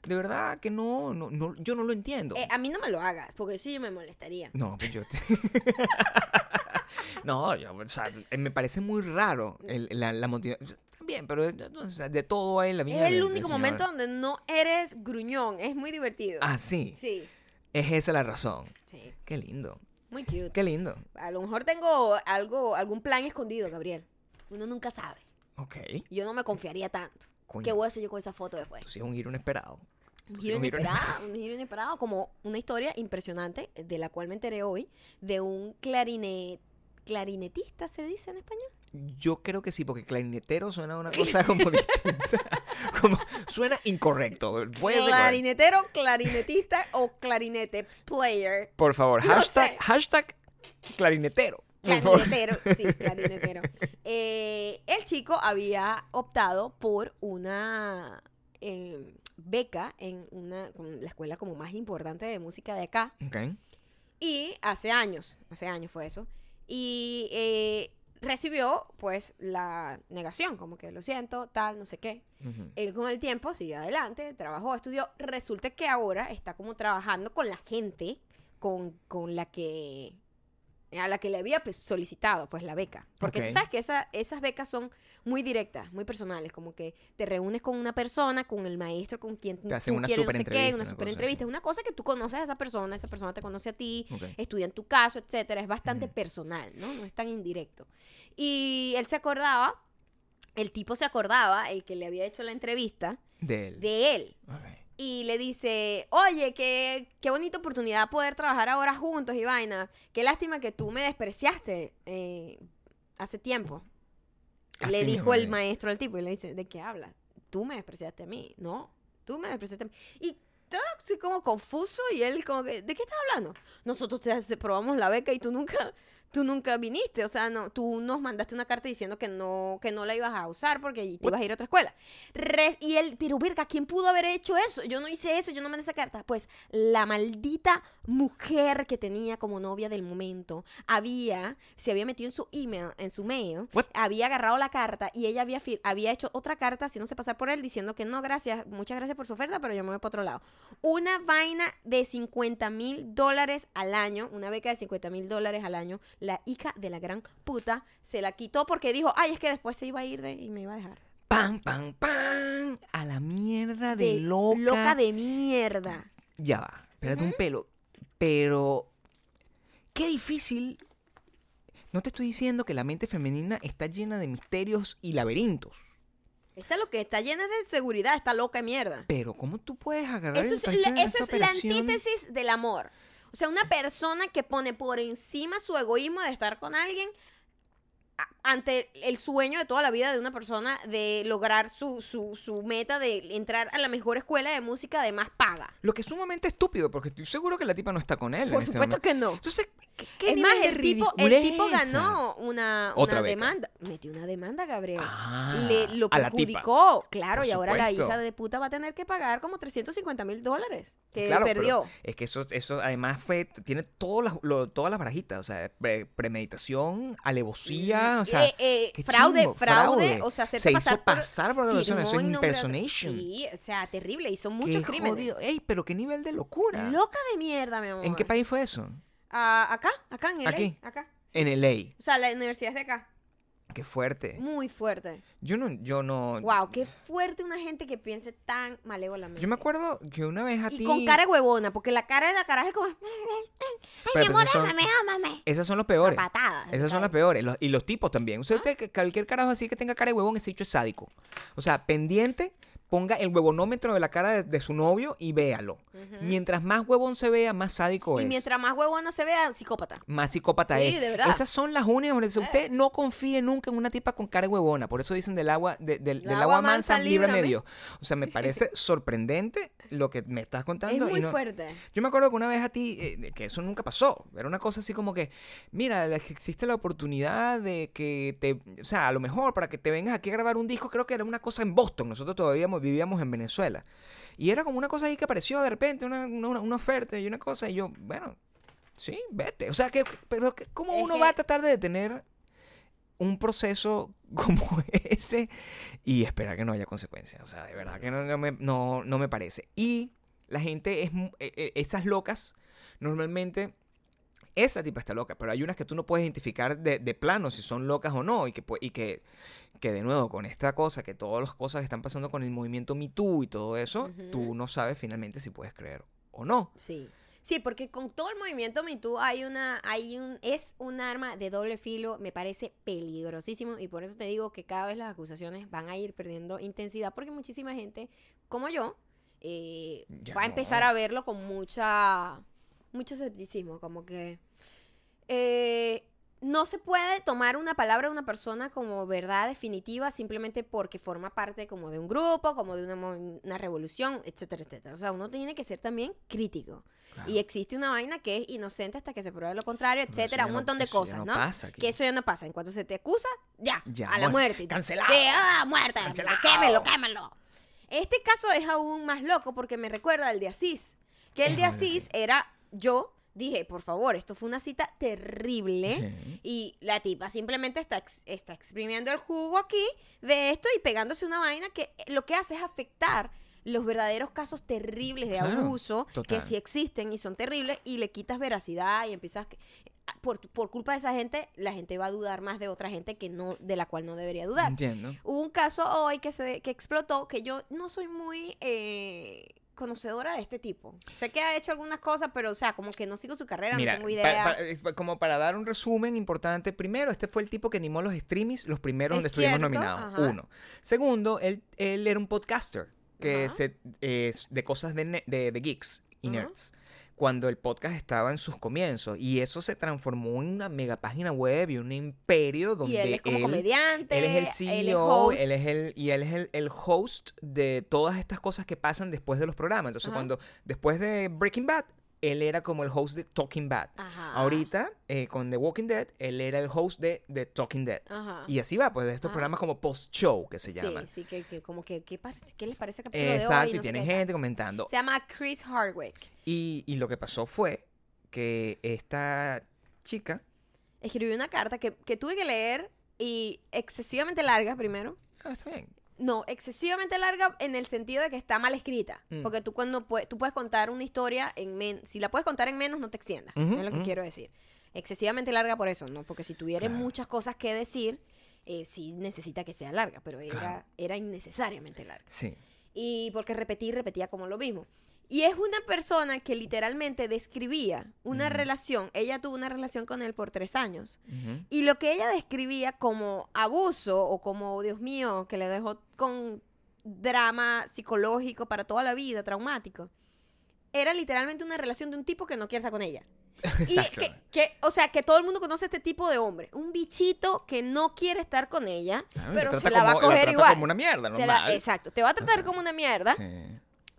de verdad que no, no, no yo no lo entiendo. Eh, a mí no me lo hagas, porque sí yo me molestaría. No, pues yo. te- no, yo, o sea, eh, me parece muy raro el- la, la motivación. También, pero eh, o sea, de todo hay en la vida. Es el único momento donde no eres gruñón. Es muy divertido. Ah, sí. Sí, Es esa la razón. sí. Qué lindo. Muy cute. Qué lindo. A lo mejor tengo algo, algún plan escondido, Gabriel. Uno nunca sabe. Ok. Yo no me confiaría tanto. Coño, ¿Qué voy a hacer yo con esa foto después? Sí es un giro inesperado. Un giro es un giro inesperado, un giro inesperado, como una historia impresionante de la cual me enteré hoy de un clarinet, clarinetista, ¿se dice en español? Yo creo que sí, porque clarinetero suena una cosa como distinta. como, suena incorrecto. Clarinetero, clarinetista o clarinete player. Por favor, No hashtag, sé. hashtag Clarinetero. Clarinetero, sí, clarinetero. Eh, el chico había optado por una eh, beca en una, con la escuela como más importante de música de acá. Ok. Y hace años, hace años fue eso. Y eh, recibió, pues, la negación, como que lo siento, tal, no sé qué. Él con el tiempo siguió adelante, trabajó, estudió. Resulta que ahora está como trabajando con la gente con, con la que a la que le había pues, solicitado pues la beca. Porque Ok. tú sabes que esa- esas becas son muy directas, muy personales, como que te reúnes con una persona, con el maestro, con quien Te hacen tú una quieres, no sé qué, una una super entrevista, así. una cosa que tú conoces a esa persona, esa persona te conoce a ti, Ok. estudia en tu caso, etcétera, es bastante personal, ¿no? No es tan indirecto. Y él se acordaba, el tipo se acordaba, el que le había hecho la entrevista, De él. de él. Y le dice, oye, qué, qué bonita oportunidad poder trabajar ahora juntos y vaina. Qué lástima que tú me despreciaste eh, hace tiempo. Así le dijo el maestro al tipo y le dice, ¿de qué hablas? Tú me despreciaste a mí. No, tú me despreciaste a mí. Y todo así como confuso y él como que, ¿de qué estás hablando? Nosotros te probamos la beca y tú nunca, tú nunca viniste. O sea, no, tú nos mandaste una carta diciendo que no, que no la ibas a usar porque te ibas a ir a otra escuela. Re- y él, pero verga, ¿quién pudo haber hecho eso? Yo no hice eso, yo no mandé esa carta. Pues la maldita mujer que tenía como novia del momento había, se había metido en su email, en su mail, What? había agarrado la carta y ella había, había hecho otra carta haciéndose pasar por él diciendo que no, gracias, muchas gracias por su oferta, pero yo me voy para otro lado. Una vaina de 50 mil dólares al año, una beca de 50 mil dólares al año, la hija de la gran puta se la quitó porque dijo, ay, es que después se iba a ir de, y me iba a dejar. ¡Pam, pam, pam! A la mierda de, De loca. Loca de mierda. Ya va, espérate un pelo. Pero, qué difícil. No te estoy diciendo que la mente femenina está llena de misterios y laberintos. Esta es lo que está llena de seguridad, está loca de mierda. Pero, ¿cómo tú puedes agarrar Eso es, la, eso es la antítesis del amor. O sea, una persona que pone por encima su egoísmo de estar con alguien a- ante el sueño de toda la vida de una persona de lograr su, su, su meta de entrar a la mejor escuela de música de más paga. Lo que es sumamente estúpido, porque estoy seguro que la tipa no está con él. Por este supuesto momento. que no. Entonces, ¿qué, qué Es más, el tipo, el tipo ganó una, una demanda. Metió una demanda, Gabriel. Ah, Le, lo perjudicó. Claro, Por y ahora la hija de puta va a tener que pagar como 350 mil dólares que Claro, perdió. es que eso, eso además fue, tiene todas las, lo- todas las barajitas, o sea, pre- premeditación, alevosía, o sea, Eh, eh, qué fraude, chimbo, fraude, fraude. o sea, hacerse Se hizo pasar por, pasar por persona, eso es nombre de impersonation. Sí, o sea, terrible, hizo Qué muchos crímenes. jodido. Ey, pero qué nivel de locura. Loca de mierda, mi amor. ¿En qué país fue eso? Ah, acá, acá en LA, Aquí. acá. En LA. O sea, la universidad es de acá. Qué fuerte. Muy fuerte. Yo no, yo no. Wow, qué fuerte una gente que piense tan malévolamente. Yo me acuerdo que una vez a Y ti. con cara de huevona, porque la cara de la caraja es como. Ay, Pero mi amor, son- ámame, ámame. Esas son los peores. La patada. Esas son las peores. Los- y los tipos también. Usted, que cualquier carajo así que tenga cara de huevón, ese dicho es sádico. O sea, pendiente, ponga el huevonómetro de la cara de, de su novio y véalo. Mientras más huevón se vea, más sádico Y es. mientras más huevona se vea, psicópata. Más psicópata Sí, es. de verdad. Eh. Esas son las únicas. dice, Usted no confíe nunca en una tipa con cara de huevona. Por eso dicen del agua, de- del, Del agua agua mansa, libre líbrame. medio. O sea, me parece sorprendente lo que me estás Es contando. y muy no- fuerte. yo me acuerdo que una vez a ti, eh, que eso nunca pasó, era una cosa así como que, mira, existe la oportunidad de que te, o sea, a lo mejor para que te vengas aquí a grabar un disco, creo que era una cosa en Boston, nosotros todavía mo- vivíamos en Venezuela. Y era como una cosa ahí que apareció de repente, una, una, una oferta y una cosa, y yo, bueno, sí, vete. O sea, que, pero que- ¿cómo uno va a tratar de detener un proceso como ese y esperar que no haya consecuencias? O sea, de verdad que no, no me, no, no me parece. Y la gente es, eh, eh, esas locas, normalmente... Esa tipa está loca, pero hay unas que tú no puedes identificar de, de plano si son locas o no. Y que, pu- y que, que de nuevo, con esta cosa, que todas las cosas que están pasando con el movimiento Me Too y todo eso, tú no sabes finalmente si puedes creer o no. Sí. Sí, porque con todo el movimiento Me Too hay una, hay un, es un arma de doble filo, me parece peligrosísimo y por eso te digo que cada vez las acusaciones van a ir perdiendo intensidad porque muchísima gente, como yo, eh, va a no. empezar a verlo con mucha, mucho escepticismo, como que, eh, no se puede tomar una palabra de una persona como verdad definitiva simplemente porque forma parte como de un grupo, como de una, una revolución, etcétera, etcétera. O sea, uno tiene que ser también crítico. Claro. Y existe una vaina que es inocente hasta que se pruebe lo contrario, etcétera, un no- montón de cosas, no ¿no? pasa aquí. Que eso ya no pasa. En cuanto se te acusa, ya, Ya, a la muerte. muerte. Cancelado. Sí, ah, muerte. Cancelado. Quémelo, quémelo. Este caso es aún más loco porque me recuerda al de Asís. Que el Es de Asís sí. era yo. Dije, por favor, esto fue una cita terrible. Sí. Y la tipa simplemente está, está exprimiendo el jugo aquí de esto y pegándose una vaina que eh, lo que hace es afectar los verdaderos casos terribles de Claro, abuso que sí existen y son terribles y le quitas veracidad y empiezas que- por, por culpa de esa gente la gente va a dudar más de otra gente que no de la cual no debería dudar Entiendo. hubo un caso hoy que se que explotó que yo no soy muy eh, conocedora de este tipo sé que ha hecho algunas cosas pero o sea como que no sigo su carrera Mira, no tengo idea pa- es pa- como para dar un resumen importante, primero, este fue el tipo que animó los streamings, los primeros Es donde estuvimos nominados. ajá. Uno. Segundo, él, él era un podcaster que Ajá. se, de cosas de, de, de geeks y Ajá. Cuando el podcast estaba en sus comienzos. Y eso se transformó en una mega página web y un imperio donde y él es como comediante Él es el él CEO, host. él es el, y él es el, el host de todas estas cosas que pasan después de los programas. Entonces, Ajá. cuando después de Breaking Bad, él era como el host de Talking Bad. Ajá. Ahorita, eh, con The Walking Dead, él era el host de The Talking Dead. Ajá. Y así va, pues de estos Ajá. programas como post-show que se sí, llaman. sí, que, que como que, ¿qué, parece- qué les parece el capítulo de hoy? Exacto, y No tienen gente comentando. Se llama Chris Hardwick. Y, y lo que pasó fue que esta chica. Escribió una carta que, que tuve que leer y excesivamente larga primero. Ah, está bien. No, excesivamente larga en el sentido de que está mal escrita. Mm. Porque tú cuando pue- tú puedes contar una historia en men si la puedes contar en menos, no te extiendas. Es lo que quiero decir. Excesivamente larga por eso, ¿no? Porque si tuvieras Claro. muchas cosas que decir, eh, sí necesita que sea larga, pero era, Claro. era innecesariamente larga. Sí. Y porque repetí repetía como lo mismo. Y es una persona que literalmente describía una relación. Ella tuvo una relación con él por tres años. Y lo que ella describía como abuso o como, Dios mío, que le dejó con drama psicológico para toda la vida, traumático, era literalmente una relación de un tipo que no quiere estar con ella. Y que, que, o sea, que todo el mundo conoce este tipo de hombre. Un bichito que no quiere estar con ella, Claro, pero se la va a la coger trata igual. como una mierda, Se la- normal. exacto, te va a tratar sea, como una mierda, Sí.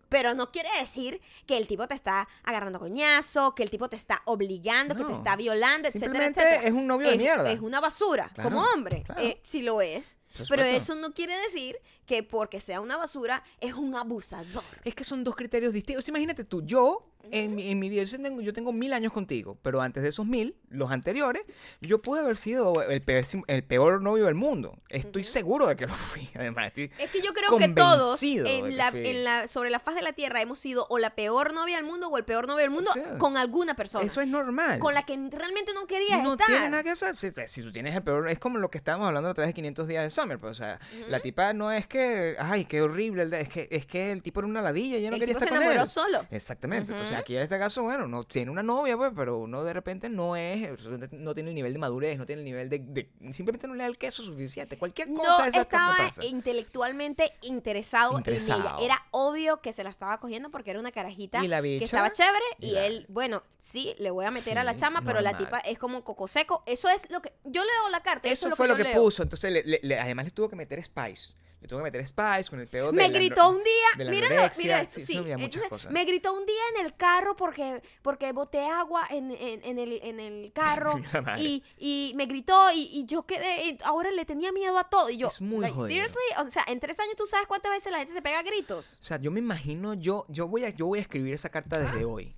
Pero no quiere decir que el tipo te está agarrando coñazo, que el tipo te está obligando, que te está violando, etcétera, Simplemente etcétera. es un novio de mierda. Es una basura, Claro, como hombre. claro. Eh, sí lo es. Pero eso no quiere decir que porque sea una basura es un abusador. Es que son dos criterios distintos. Imagínate tú, yo en, mi- en mi vida, yo tengo, yo tengo mil años contigo, pero antes de esos mil, los anteriores, yo pude haber sido el, pésimo- el peor novio del mundo. Estoy seguro de que lo fui, además. Estoy, Es que yo creo que todos en que la, fui. en la, sobre la faz de la tierra hemos sido o la peor novia del mundo o el peor novio del mundo sea, con alguna persona. eso es normal. Con la que realmente no querías no estar. tiene nada que hacer. Si, si tú tienes el peor, es como lo que estábamos hablando la otra vez de 500 días de Summer. Pues, o sea, la tipa no es que, ay, qué horrible, el de- es que, es que el tipo era una ladilla y yo no El quería tipo estar se con enamoró él. solo. Exactamente. Entonces, Ujú. aquí en este caso, bueno, no tiene una novia, pues, pero uno de repente no es, no tiene el nivel de madurez, no tiene el nivel de, de- simplemente no le da el queso suficiente. Cualquier cosa No de esas estaba pasa. intelectualmente interesado, en ella. Era obvio que se la estaba cogiendo porque era una carajita Y la que estaba chévere y él, bueno, sí, le voy a meter a la chama, pero la tipa es como coco seco. Eso es lo que yo le doy la carta. Eso, Eso lo fue que lo que leo. puso. Entonces, le- le- le- además le tuvo que meter Spice. Le tuvo que meter Spice con el peor de Me la- gritó un de día, la mira, anorexia. mira esto, Sí, sí. eso había muchas Entonces, cosas. me gritó un día en el carro porque, porque boté agua en, en- en el, en el carro madre. y, y me gritó y, y yo quedé, y ahora le tenía miedo a todo. Y yo, Es muy like, jodido. seriously, o sea, en tres años tú sabes cuántas veces la gente se pega a gritos. O sea, yo me imagino, yo, yo, voy a, yo voy a escribir esa carta desde hoy.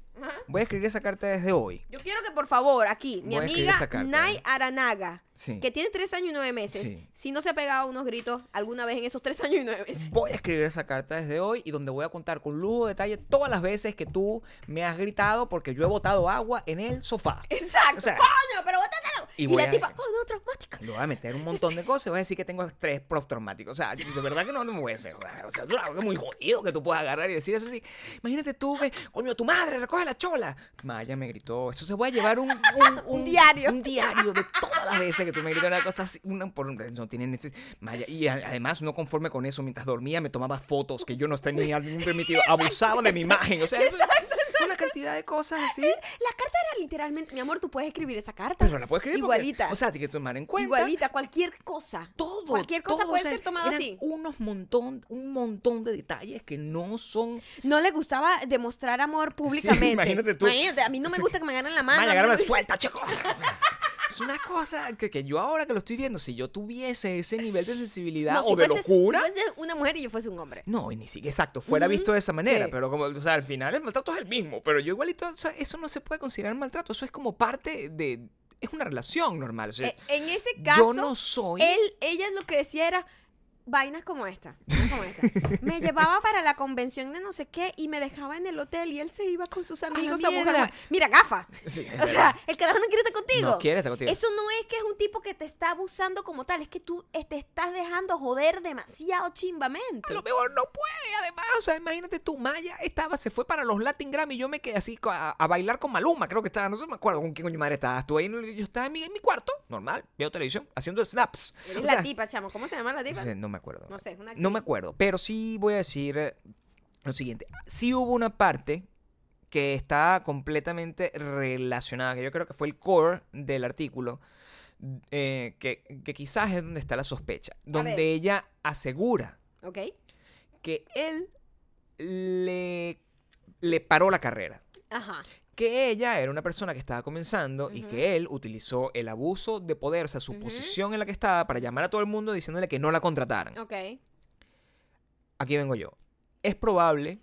Voy a escribir esa carta desde hoy. Yo quiero que por favor aquí, mi Voy a escribir amiga esa carta. Nay Aranaga, Sí. que tiene tres años y nueve meses, Sí. si no se ha pegado unos gritos alguna vez en esos tres años y nueve meses. Voy a escribir esa carta desde hoy y donde voy a contar con lujo de detalle todas las veces que tú me has gritado porque yo he botado agua en el sofá. Exacto, O sea, coño, pero. Y Y, la a- tipa, oh no, traumática. Le voy a meter un montón de cosas y voy a decir que tengo estrés postraumático. O sea, de verdad que no, no me voy a hacer. O sea, claro que es muy jodido que tú puedas agarrar y decir eso así. Imagínate tú que, coño, tu madre, recoge la chola. Maya me gritó. Eso se voy a llevar un, un, Un diario. Un diario de todas las veces que tú me gritas una cosa así. Una por no tienen ese. Maya, y a- además, no conforme con eso, mientras dormía me tomaba fotos que yo no tenía permitido. Abusaba de mi imagen. O sea, eso- cantidad de cosas así. La carta era literalmente, mi amor, tú puedes escribir esa carta. Pero la puedes escribir porque- Igualita. o sea, hay que tomar en cuenta. Igualita, cualquier cosa. Todo, Cualquier cosa todo, puede o sea, ser tomado eran así. Unos montón, un montón de detalles que no son. No le gustaba demostrar amor públicamente. imagínate tú. Imagínate, a mí no me gusta que me agarren la mano. Me gusta- suelta, chico. Es una cosa que, que yo ahora que lo estoy viendo, si yo tuviese ese nivel de sensibilidad No, o si de locura. Si fuese una mujer y yo fuese un hombre. No, y ni siquiera, exacto, fuera visto de esa manera, sí. pero como, o sea, al final el maltrato es el mismo, pero yo igualito, o sea, eso no se puede considerar maltrato, eso es como parte de, es una relación normal, o sea, Eh, en ese caso, yo no soy... él, ella lo que decía era vainas como esta, como esta. Me llevaba para la convención de no sé qué y me dejaba en el hotel y él se iba con sus amigos a, buscar Mira, gafa. Sí, O sea, el carajo no quiere estar contigo. No quiere estar contigo. Eso no es que es un tipo que te está abusando como tal, es que tú eh, te estás dejando joder demasiado chimbamente. A lo mejor no puede, además, o sea, imagínate tú, Maya estaba, se fue para los Latin Grammy, yo me quedé así a, a bailar con Maluma, creo que estaba, no sé, me acuerdo con quién coño madre estaba, estuve ahí, yo estaba en mi, en mi cuarto, normal, viendo televisión, haciendo snaps. Eres O sea, la tipa, chamo. ¿Cómo se llama la tipa? no, me acuerdo. No sé, es una No me acuerdo, pero sí voy a decir eh, lo siguiente. Sí hubo una parte que está completamente relacionada, que yo creo que fue el core del artículo, eh, que, que quizás es donde está la sospecha, donde ella asegura que él le, le paró la carrera. Ajá. Que ella era una persona que estaba comenzando y que él utilizó el abuso de poder, o sea, su posición en la que estaba para llamar a todo el mundo diciéndole que no la contrataran. Ok. aquí vengo yo. Es probable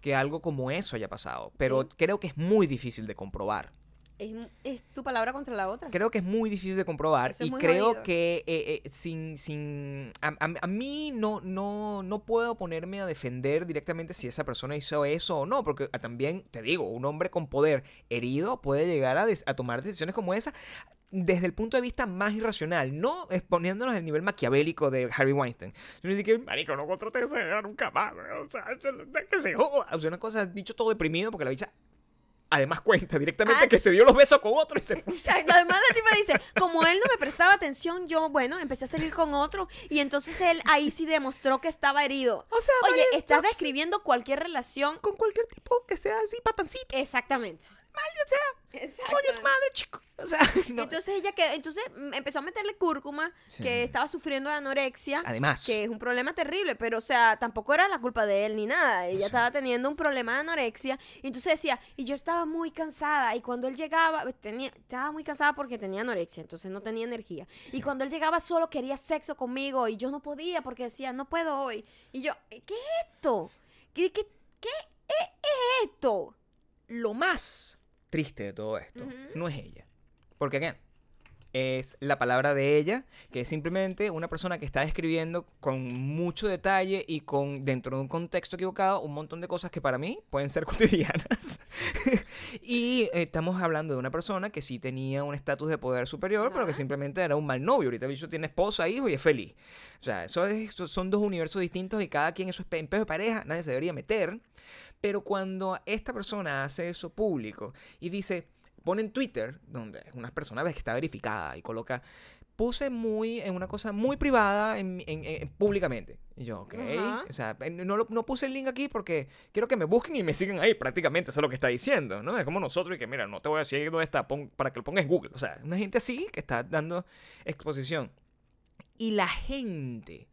que algo como eso haya pasado, pero Sí. creo que es muy difícil de comprobar. Es, es tu palabra contra la otra. Creo que es muy difícil de comprobar Eso y creo jodido. que eh, eh, sin, sin a, a- a mí no, no, no puedo ponerme a defender directamente si esa persona hizo eso o no, porque ah, también, te digo, un hombre con poder herido puede llegar a, des- a tomar decisiones como esa desde el punto de vista más irracional, no exponiéndonos al nivel maquiavélico de Harvey Weinstein. Sino que, marico, no contraté a jeva nunca más, o sea, que se joda. O sea, una cosa, dicho todo deprimido porque la bicha además cuenta directamente Ah. que se dio los besos con otro y se. Exacto, además la tipa dice, como él no me prestaba atención, yo, bueno, empecé a salir con otro y entonces él ahí sí demostró que estaba herido. O sea, Oye, estás describiendo cualquier relación. con cualquier tipo que sea así patancito. Exactamente. Mal, o sea, coño Exactamente. tu madre, chico. O sea, no. Entonces ella quedó, entonces mm, empezó a meterle cúrcuma, Sí. que estaba sufriendo de anorexia. Además. Que es un problema terrible, pero o sea, tampoco era la culpa de él ni nada. Ella estaba teniendo un problema de anorexia. Y entonces decía, y yo estaba muy cansada. Y cuando él llegaba, tenía, estaba muy cansada porque tenía anorexia, entonces no tenía energía. Y cuando él llegaba solo quería sexo conmigo y yo no podía porque decía, no puedo hoy. Y yo, ¿qué es esto? ¿Qué, qué, qué es esto? Lo más triste de todo esto no es ella. Porque, again, es la palabra de ella, que es simplemente una persona que está describiendo con mucho detalle y con dentro de un contexto equivocado un montón de cosas que para mí pueden ser cotidianas. y eh, estamos hablando de una persona que sí tenía un estatus de poder superior, pero que simplemente era un mal novio. Ahorita el bicho tiene esposa, hijo y es feliz. O sea, eso es- eso son dos universos distintos y cada quien en su pedo de pareja, nadie se debería meter. Pero cuando esta persona hace eso público y dice, pone en Twitter, donde unas personas ves que está verificada y coloca, puse muy en una cosa muy privada en, en- en- públicamente. Y yo, ok. Ajá. O sea, eh, no, lo- no puse el link aquí porque quiero que me busquen y me sigan ahí prácticamente. Eso es lo que está diciendo, ¿no? Es como nosotros y que, mira, no te voy a decir dónde está pon- para que lo pongas en Google. O sea, una gente así que está dando exposición. Y la gente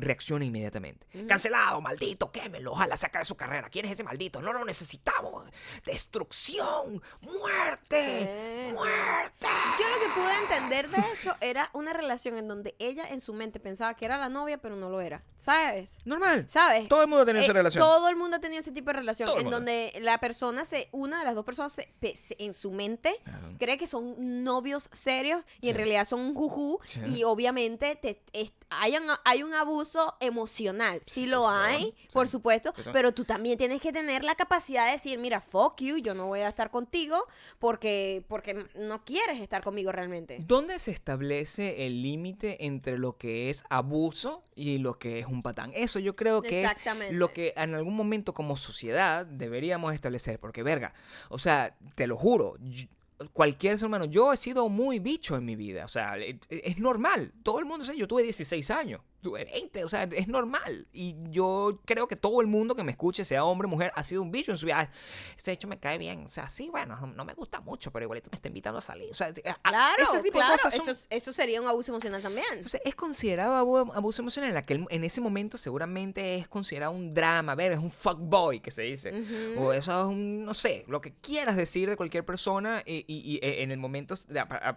reacciona inmediatamente. Cancelado, maldito, quémelo, ojalá saca de su carrera. ¿Quién es ese maldito? No lo necesitamos. Destrucción, muerte, Sí. muerte. Yo lo que pude entender de eso era una relación en donde ella en su mente pensaba que era la novia, pero no lo era. ¿Sabes? Normal. ¿Sabes? Todo el mundo tiene esa Eh, relación. Todo el mundo ha tenido ese tipo de relación Todo en donde la persona se, una de las dos personas se- se- en su mente cree que son novios serios y en realidad son un juju Sí. y obviamente te, es- hay, un, hay un abuso emocional. Sí, lo hay, Sí. por supuesto, pero tú también tienes que tener la capacidad de decir, mira, fuck you, yo no voy a estar contigo porque, porque no quieres estar conmigo realmente. ¿Dónde se establece el límite entre lo que es abuso y lo que es un patán? Eso yo creo que es lo que en algún momento como sociedad deberíamos establecer. Porque, verga, o sea, te lo juro, yo- cualquier ser humano, yo he sido muy bicho en mi vida. O sea, e- es normal. Todo el mundo sabe, yo tuve 16 años. Tuve 20, o sea, es normal. Y yo creo que todo el mundo que me escuche, sea hombre o mujer, ha sido un bicho en su vida. "Ah, Este hecho me cae bien, o sea, sí, bueno, no me gusta mucho, pero igualito me está invitando a salir. O sea, a- Claro, ese tipo claro, de cosas son- eso, eso sería un abuso emocional también. entonces, es considerado abu- abuso emocional. En, aquel, en ese momento, seguramente es considerado un drama. A ver, es un fuckboy que se dice. O eso es un, no sé, lo que quieras decir de cualquier persona. Y, y- y, eh, en el momento,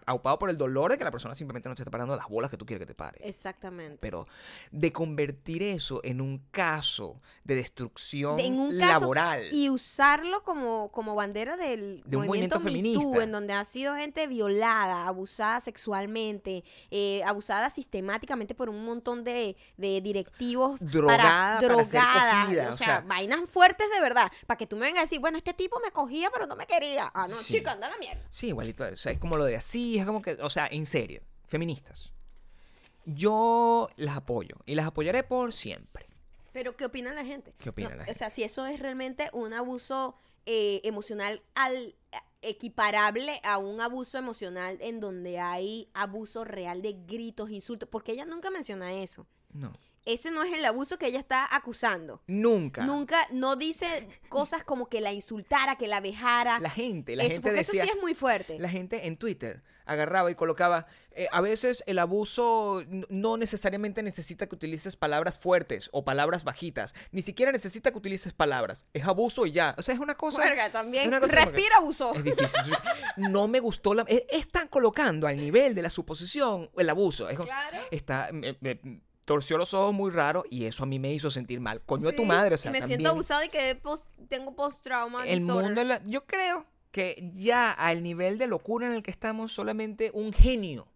aupado por el dolor de que la persona simplemente no te está parando las bolas que tú quieres que te pare. Exactamente. Pero de convertir eso en un caso de destrucción De- en un caso laboral. y usarlo como, como bandera del De un movimiento Too, feminista. en donde ha sido gente violada, abusada sexualmente, eh, abusada sistemáticamente por un montón de, de directivos Drogada para, drogadas, cogida, o o sea, sea. vainas fuertes de verdad, para que tú me vengas a decir, bueno, este tipo me cogía pero no me quería. Ah, no, Sí. chica, anda a la mierda. Sí, igualito. O sea, es como lo de así, es como que, o sea, en serio, feministas. Yo las apoyo y las apoyaré por siempre. Pero, ¿qué opina la gente? ¿Qué opina No, la O sea, si eso es realmente un abuso eh, emocional al equiparable a un abuso emocional en donde hay abuso real de gritos, insultos, porque ella nunca menciona eso. No. Ese no es el abuso que ella está acusando. Nunca. Nunca, no dice cosas como que la insultara, que la vejara. La gente, la eso, gente porque decía, eso sí es muy fuerte. la gente en Twitter agarraba y colocaba, eh, a veces el abuso no necesariamente necesita que utilices palabras fuertes o palabras bajitas, ni siquiera necesita que utilices palabras, es abuso y ya, o sea, es una cosa... Verga, también cosa respira abuso. Es difícil. No me gustó la... es- Están colocando al nivel de la suposición el abuso. Es Claro. Está... me- me torció los ojos muy raro y eso a mí me hizo sentir mal. Coño de tu madre, o y sea, me siento también- abusada y que post- tengo post-trauma. el disorder. mundo la- yo creo que ya al nivel de locura en el que estamos solamente un genio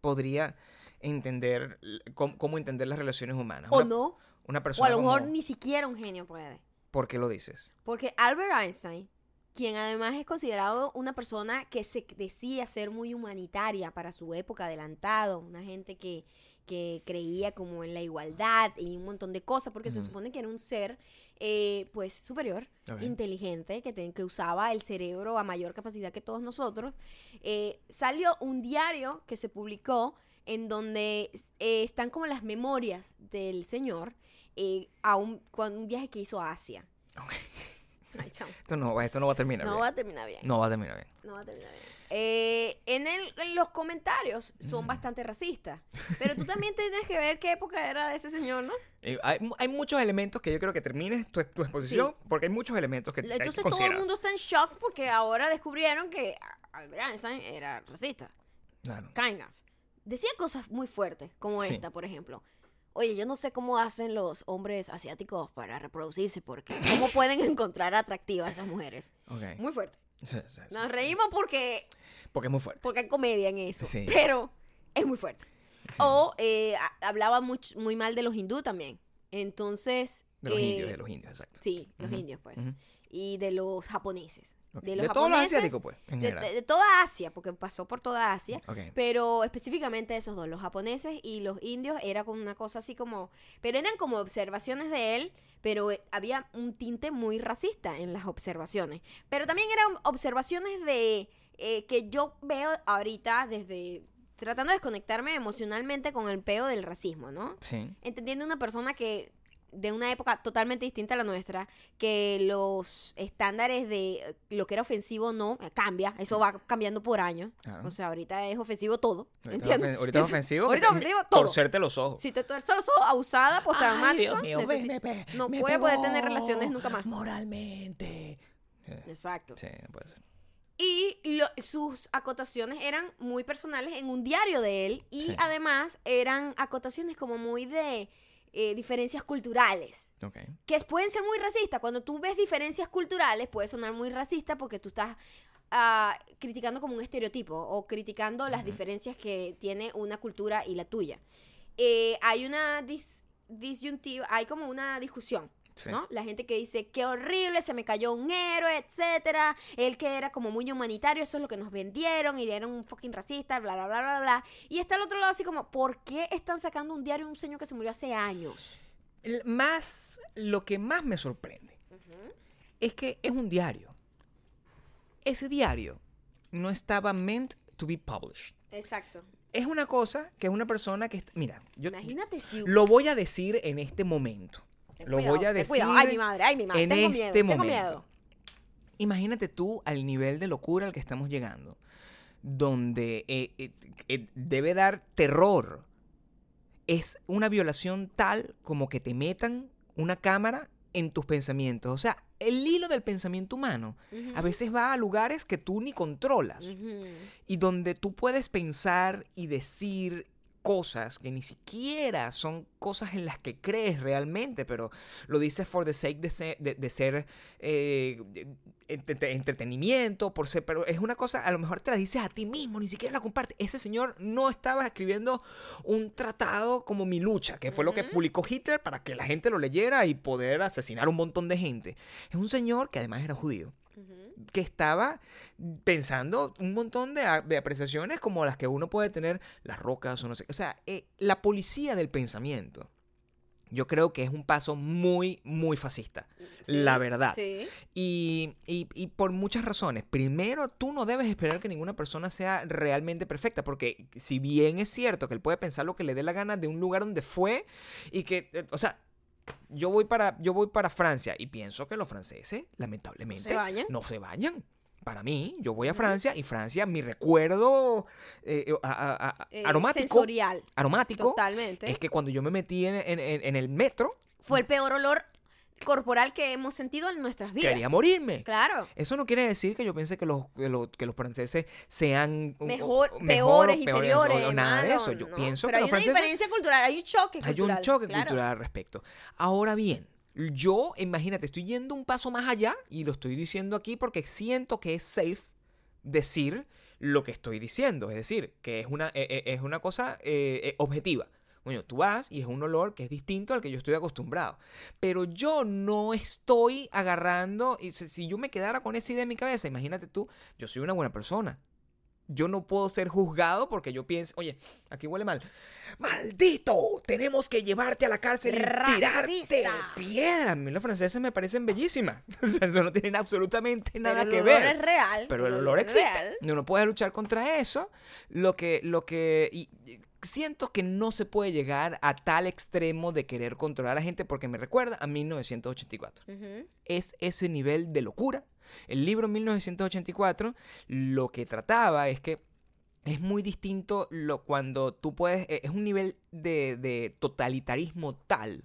podría entender cómo, cómo entender las relaciones humanas O una, no. una O a persona lo mejor como- ni siquiera un genio puede. ¿por qué lo dices? Porque Albert Einstein, quien además es considerado una persona que se decía ser muy humanitaria para su época adelantado, una gente que, que creía como en la igualdad y un montón de cosas, porque se supone que era un ser eh, pues superior, inteligente, que, te- que usaba el cerebro a mayor capacidad que todos nosotros, eh, salió un diario que se publicó en donde eh, están como las memorias del señor eh, a un, con un viaje que hizo a Asia. Ay. Esto no, esto no va a terminar No bien. va a terminar bien. No va a terminar bien. No va a terminar bien. Eh, en, el- en los comentarios Mm. son bastante racistas. Pero tú también tienes que ver qué época era de ese señor, ¿no? Eh, hay, hay muchos elementos que yo creo que termines tu, tu exposición porque hay muchos elementos que hay que Entonces todo el mundo está en shock porque ahora descubrieron que Albert Einstein era racista. Claro. Kind of. Decía cosas muy fuertes, como Sí. esta, por ejemplo. Oye, yo no sé cómo hacen los hombres asiáticos para reproducirse, porque ¿cómo pueden encontrar atractivas a esas mujeres? Ok. Muy fuerte. Sí, sí, sí. Nos reímos porque Porque es muy fuerte. porque hay comedia en eso. Pero es muy fuerte. O eh, hablaba much- muy mal de los hindú también. Entonces. De los eh, indios, de los indios, exacto. Sí, los indios, pues. Y de los japoneses. De los todos los asiáticos, pues, en De, de- de toda Asia, porque pasó por toda Asia. Pero específicamente esos dos, los japoneses y los indios, era como una cosa así como. Pero eran como observaciones de él, pero eh, había un tinte muy racista en las observaciones. Pero también eran observaciones de. eh, que yo veo ahorita desde. tratando de desconectarme emocionalmente con el peo del racismo, ¿no? Sí. entendiendo una persona que de una época totalmente distinta a la nuestra, que los estándares de eh, lo que era ofensivo no eh, cambia, eso va cambiando por años. Claro. O sea, ahorita es ofensivo todo. ¿Entiendes? Ahorita es ofensivo. Ahorita es ofensivo todo. Torcerte los ojos. Si te tuerzo los ojos, abusada, pe- no me puede poder tener relaciones nunca más. Moralmente. Sí, Exacto. Sí, no puede ser. Y lo- sus acotaciones eran muy personales en un diario de él y Sí. además eran acotaciones como muy de eh, diferencias culturales. Ok. que pueden ser muy racistas. Cuando tú ves diferencias culturales, puede sonar muy racista porque tú estás ah, criticando como un estereotipo o criticando las diferencias que tiene una cultura y la tuya. Eh, hay una dis- disyuntiva, hay como una discusión. Sí. ¿no? La gente que dice, qué horrible, se me cayó un héroe, etcétera. Él que era como muy humanitario, eso es lo que nos vendieron, y era un fucking racista, bla, bla, bla, bla, bla. Y está al otro lado así como, ¿por qué están sacando un diario de un señor que se murió hace años? El más, lo que más me sorprende es que es un diario. Ese diario no estaba meant to be published. Exacto. es una cosa que es una persona que... Mira, yo Imagínate si... lo voy a decir en este momento. Ten Lo cuidado, voy a decir cuidado. Ay, mi madre, ay, mi madre. en tengo este miedo, tengo momento. miedo. Imagínate tú al nivel de locura al que estamos llegando, donde eh, eh, eh, debe dar terror. Es una violación tal como que te metan una cámara en tus pensamientos. O sea, el hilo del pensamiento humano a veces va a lugares que tú ni controlas y donde tú puedes pensar y decir cosas que ni siquiera son cosas en las que crees realmente, pero lo dices for the sake de ser, de, de ser eh, entre- entretenimiento, por ser, pero es una cosa, a lo mejor te la dices a ti mismo, ni siquiera la compartes. Ese señor no estaba escribiendo un tratado como Mi lucha, que fue lo que publicó Hitler para que la gente lo leyera y poder asesinar un montón de gente. Es un señor que además era judío Que estaba pensando un montón de, apreciaciones como las que uno puede tener las rocas o no sé. O sea, eh, la policía del pensamiento. Yo creo que es un paso muy, muy fascista. La verdad. Sí. Y, y- y por muchas razones. Primero, tú no debes esperar que ninguna persona sea realmente perfecta, porque si bien es cierto que él puede pensar lo que le dé la gana de un lugar donde fue y que, eh, o sea, yo voy para, yo voy para Francia y pienso que los franceses, lamentablemente, no se vayan. Para mí, yo voy a. Francia y Francia, mi recuerdo eh, eh, a- a- a- Eh, aromático, Sensorial. aromático Totalmente. es que cuando yo me metí en, en- en- en el metro, Fue el peor olor corporal que hemos sentido en nuestras vidas. quería morirme. Claro. Eso no quiere decir que yo piense que los, que los, que los franceses sean Mejor, o- peores, o inferiores. o nada de eso. Yo no. pienso Pero que hay los una franceses diferencia cultural, hay un choque hay cultural. un choque claro. cultural al respecto. Ahora bien, yo, imagínate, estoy yendo un paso más allá y lo estoy diciendo aquí porque siento que es safe decir lo que estoy diciendo. Es decir, que es una, eh, eh, es una cosa eh, eh, objetiva. Bueno, tú vas y es un olor que es distinto al que yo estoy acostumbrado. Pero yo no estoy agarrando. Y si, yo me quedara con esa idea en mi cabeza, imagínate tú, yo soy una buena persona. Yo no puedo ser juzgado porque yo pienso, oye, aquí huele mal. ¡Maldito! Tenemos que llevarte a la cárcel y tirarte Racista. piedra. A mí los franceses me parecen bellísimas. O sea, eso no tiene absolutamente nada Pero que el olor ver. es real. Pero el olor existe. real. Uno puede luchar contra eso. Lo que, lo que. y- y siento que no se puede llegar a tal extremo de querer controlar a la gente porque me recuerda a 1984. Ujú. Es ese nivel de locura. El libro 1984 lo que trataba es que es muy distinto lo cuando tú puedes. eh, Es un nivel de, de totalitarismo tal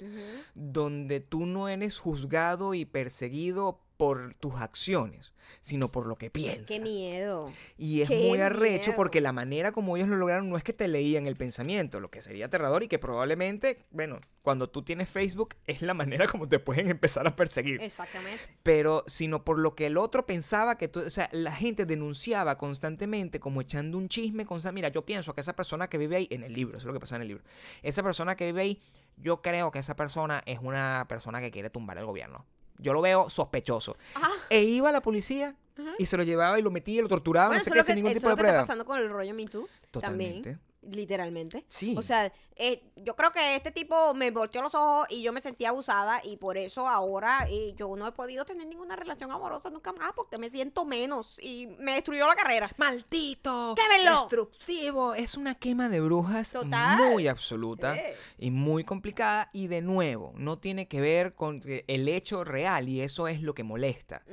donde tú no eres juzgado y perseguido por tus acciones, sino por lo que piensas. Qué miedo. Y es muy arrecho miedo. porque la manera como ellos lo lograron no es que te leían el pensamiento, lo que sería aterrador y que probablemente, bueno, cuando tú tienes Facebook es la manera como te pueden empezar a perseguir. Exactamente. Pero sino por lo que el otro pensaba que tú, o sea, la gente denunciaba constantemente como echando un chisme constante. Mira, yo pienso que esa persona que vive ahí, en el libro, eso es lo que pasa en el libro, esa persona que vive ahí, yo creo que esa persona es una persona que quiere tumbar el gobierno. Yo lo veo sospechoso. Ah. E iba a la policía Ajá. y se lo llevaba y lo metía y lo torturaba, Bueno, no sé eso qué, sin ningún eso tipo es de lo que está prueba. pasando con el rollo Me Too. Totalmente. También. Literalmente. Sí. O sea, eh, yo creo que este tipo me volteó los ojos y yo me sentí abusada y por eso ahora eh, yo no he podido tener ninguna relación amorosa nunca más porque me siento menos y me destruyó la carrera. ¡Maldito! ¡Quémelo! ¡Destructivo! Es una quema de brujas Total. muy absoluta Eh. y muy complicada. Y de nuevo, no tiene que ver con el hecho real y eso es lo que molesta.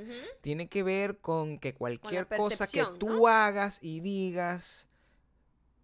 Tiene que ver con que cualquier cosa que tú ¿no? hagas y digas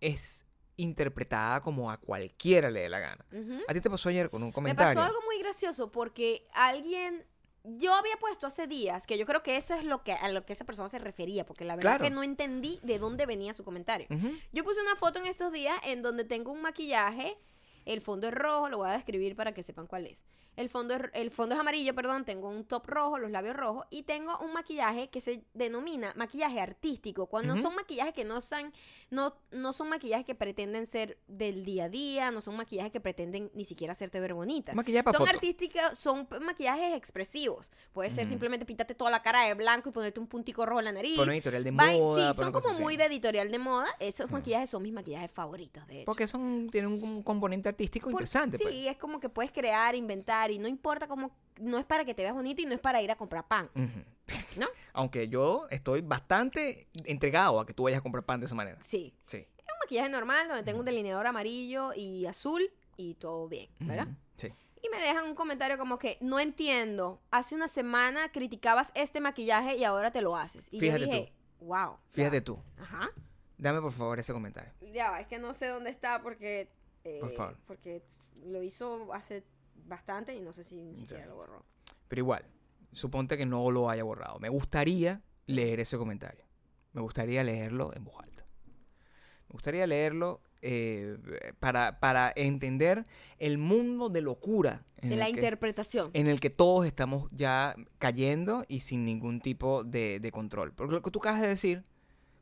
es interpretada como a cualquiera le dé la gana. A ti te pasó ayer con un Me comentario. pasó algo muy gracioso porque alguien yo había puesto hace días que yo creo que eso es lo que a lo que esa persona se refería porque la verdad Claro. que no entendí de dónde venía su comentario. Yo puse una foto en estos días en donde tengo un maquillaje, el fondo es rojo, lo voy a describir para que sepan cuál es. El fondo es, el fondo es amarillo, perdón, tengo un top rojo, los labios rojos y tengo un maquillaje que se denomina maquillaje artístico, cuando son maquillajes que no son no, no son maquillajes que pretenden ser del día a día, no son maquillajes que pretenden ni siquiera hacerte ver bonita. Maquillaje son foto. artísticos, son maquillajes expresivos. Puede ser simplemente pintarte toda la cara de blanco y ponerte un puntico rojo en la nariz. Editorial de moda. sí, son como muy de editorial de moda. Esos maquillajes son mis maquillajes favoritos, de hecho. Porque son, tienen un, un componente artístico Por- interesante. Sí, pues. es como que puedes crear, inventar y no importa cómo, no es para que te veas bonita y no es para ir a comprar pan. ¿no? Aunque yo estoy bastante entregado a que tú vayas a comprar pan de esa manera. Sí. Sí. Es un maquillaje normal donde tengo un delineador amarillo y azul y todo bien, ¿verdad? Sí. Y me dejan un comentario como que no entiendo. Hace una semana criticabas este maquillaje y ahora te lo haces. Y Fíjate yo dije, wow. ya Fíjate va". tú. Ajá. Dame por favor ese comentario. Ya es que no sé dónde está porque. eh, Por favor. Porque lo hizo hace bastante y no sé si ni siquiera lo borró. Pero igual, suponte que no lo haya borrado. Me gustaría leer ese comentario. Me gustaría leerlo en voz alta. Me gustaría leerlo eh, para, para entender el mundo de locura en De la que- interpretación. en el que todos estamos ya cayendo y sin ningún tipo de, de control. Porque lo que tú acabas de decir,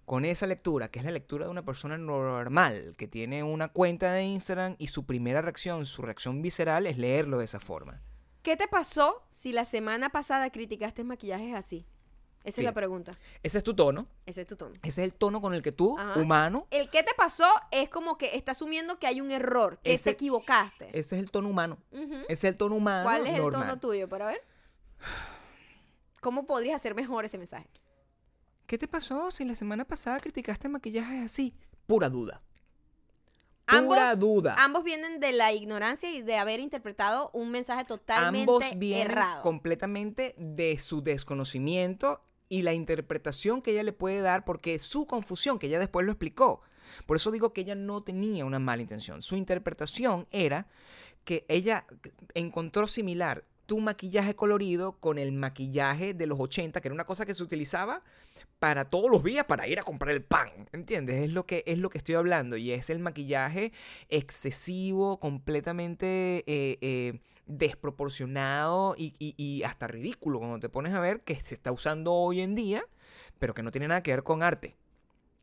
con esa lectura, que es la lectura de una persona normal, que tiene una cuenta de Instagram y su primera reacción, su reacción visceral es leerlo de esa forma. ¿Qué te pasó si la semana pasada criticaste maquillajes así? Esa Sí. es la pregunta. Ese es tu tono, Ese es tu tono. ese es el tono con el que tú, Ajá. humano, El que te pasó es como que está asumiendo que hay un error, que Ese- te equivocaste. ese es el tono humano. Ese es el tono humano ¿Cuál es el tono tuyo? Para ver. ¿Cómo podrías hacer mejor ese mensaje? ¿Qué te pasó si la semana pasada criticaste maquillajes así? Pura duda. Pura Ambos- duda. Ambos vienen de la ignorancia y de haber interpretado un mensaje totalmente Ambos vienen errado. completamente de su desconocimiento y la interpretación que ella le puede dar porque su confusión, que ella después lo explicó. Por eso digo que ella no tenía una mala intención. Su interpretación era que ella encontró similar tu maquillaje colorido con el maquillaje de los 80, que era una cosa que se utilizaba para todos los días para ir a comprar el pan, ¿entiendes? Es lo que es lo que estoy hablando y es el maquillaje excesivo, completamente eh, eh, desproporcionado y, y- y hasta ridículo cuando te pones a ver que se está usando hoy en día, pero que no tiene nada que ver con arte.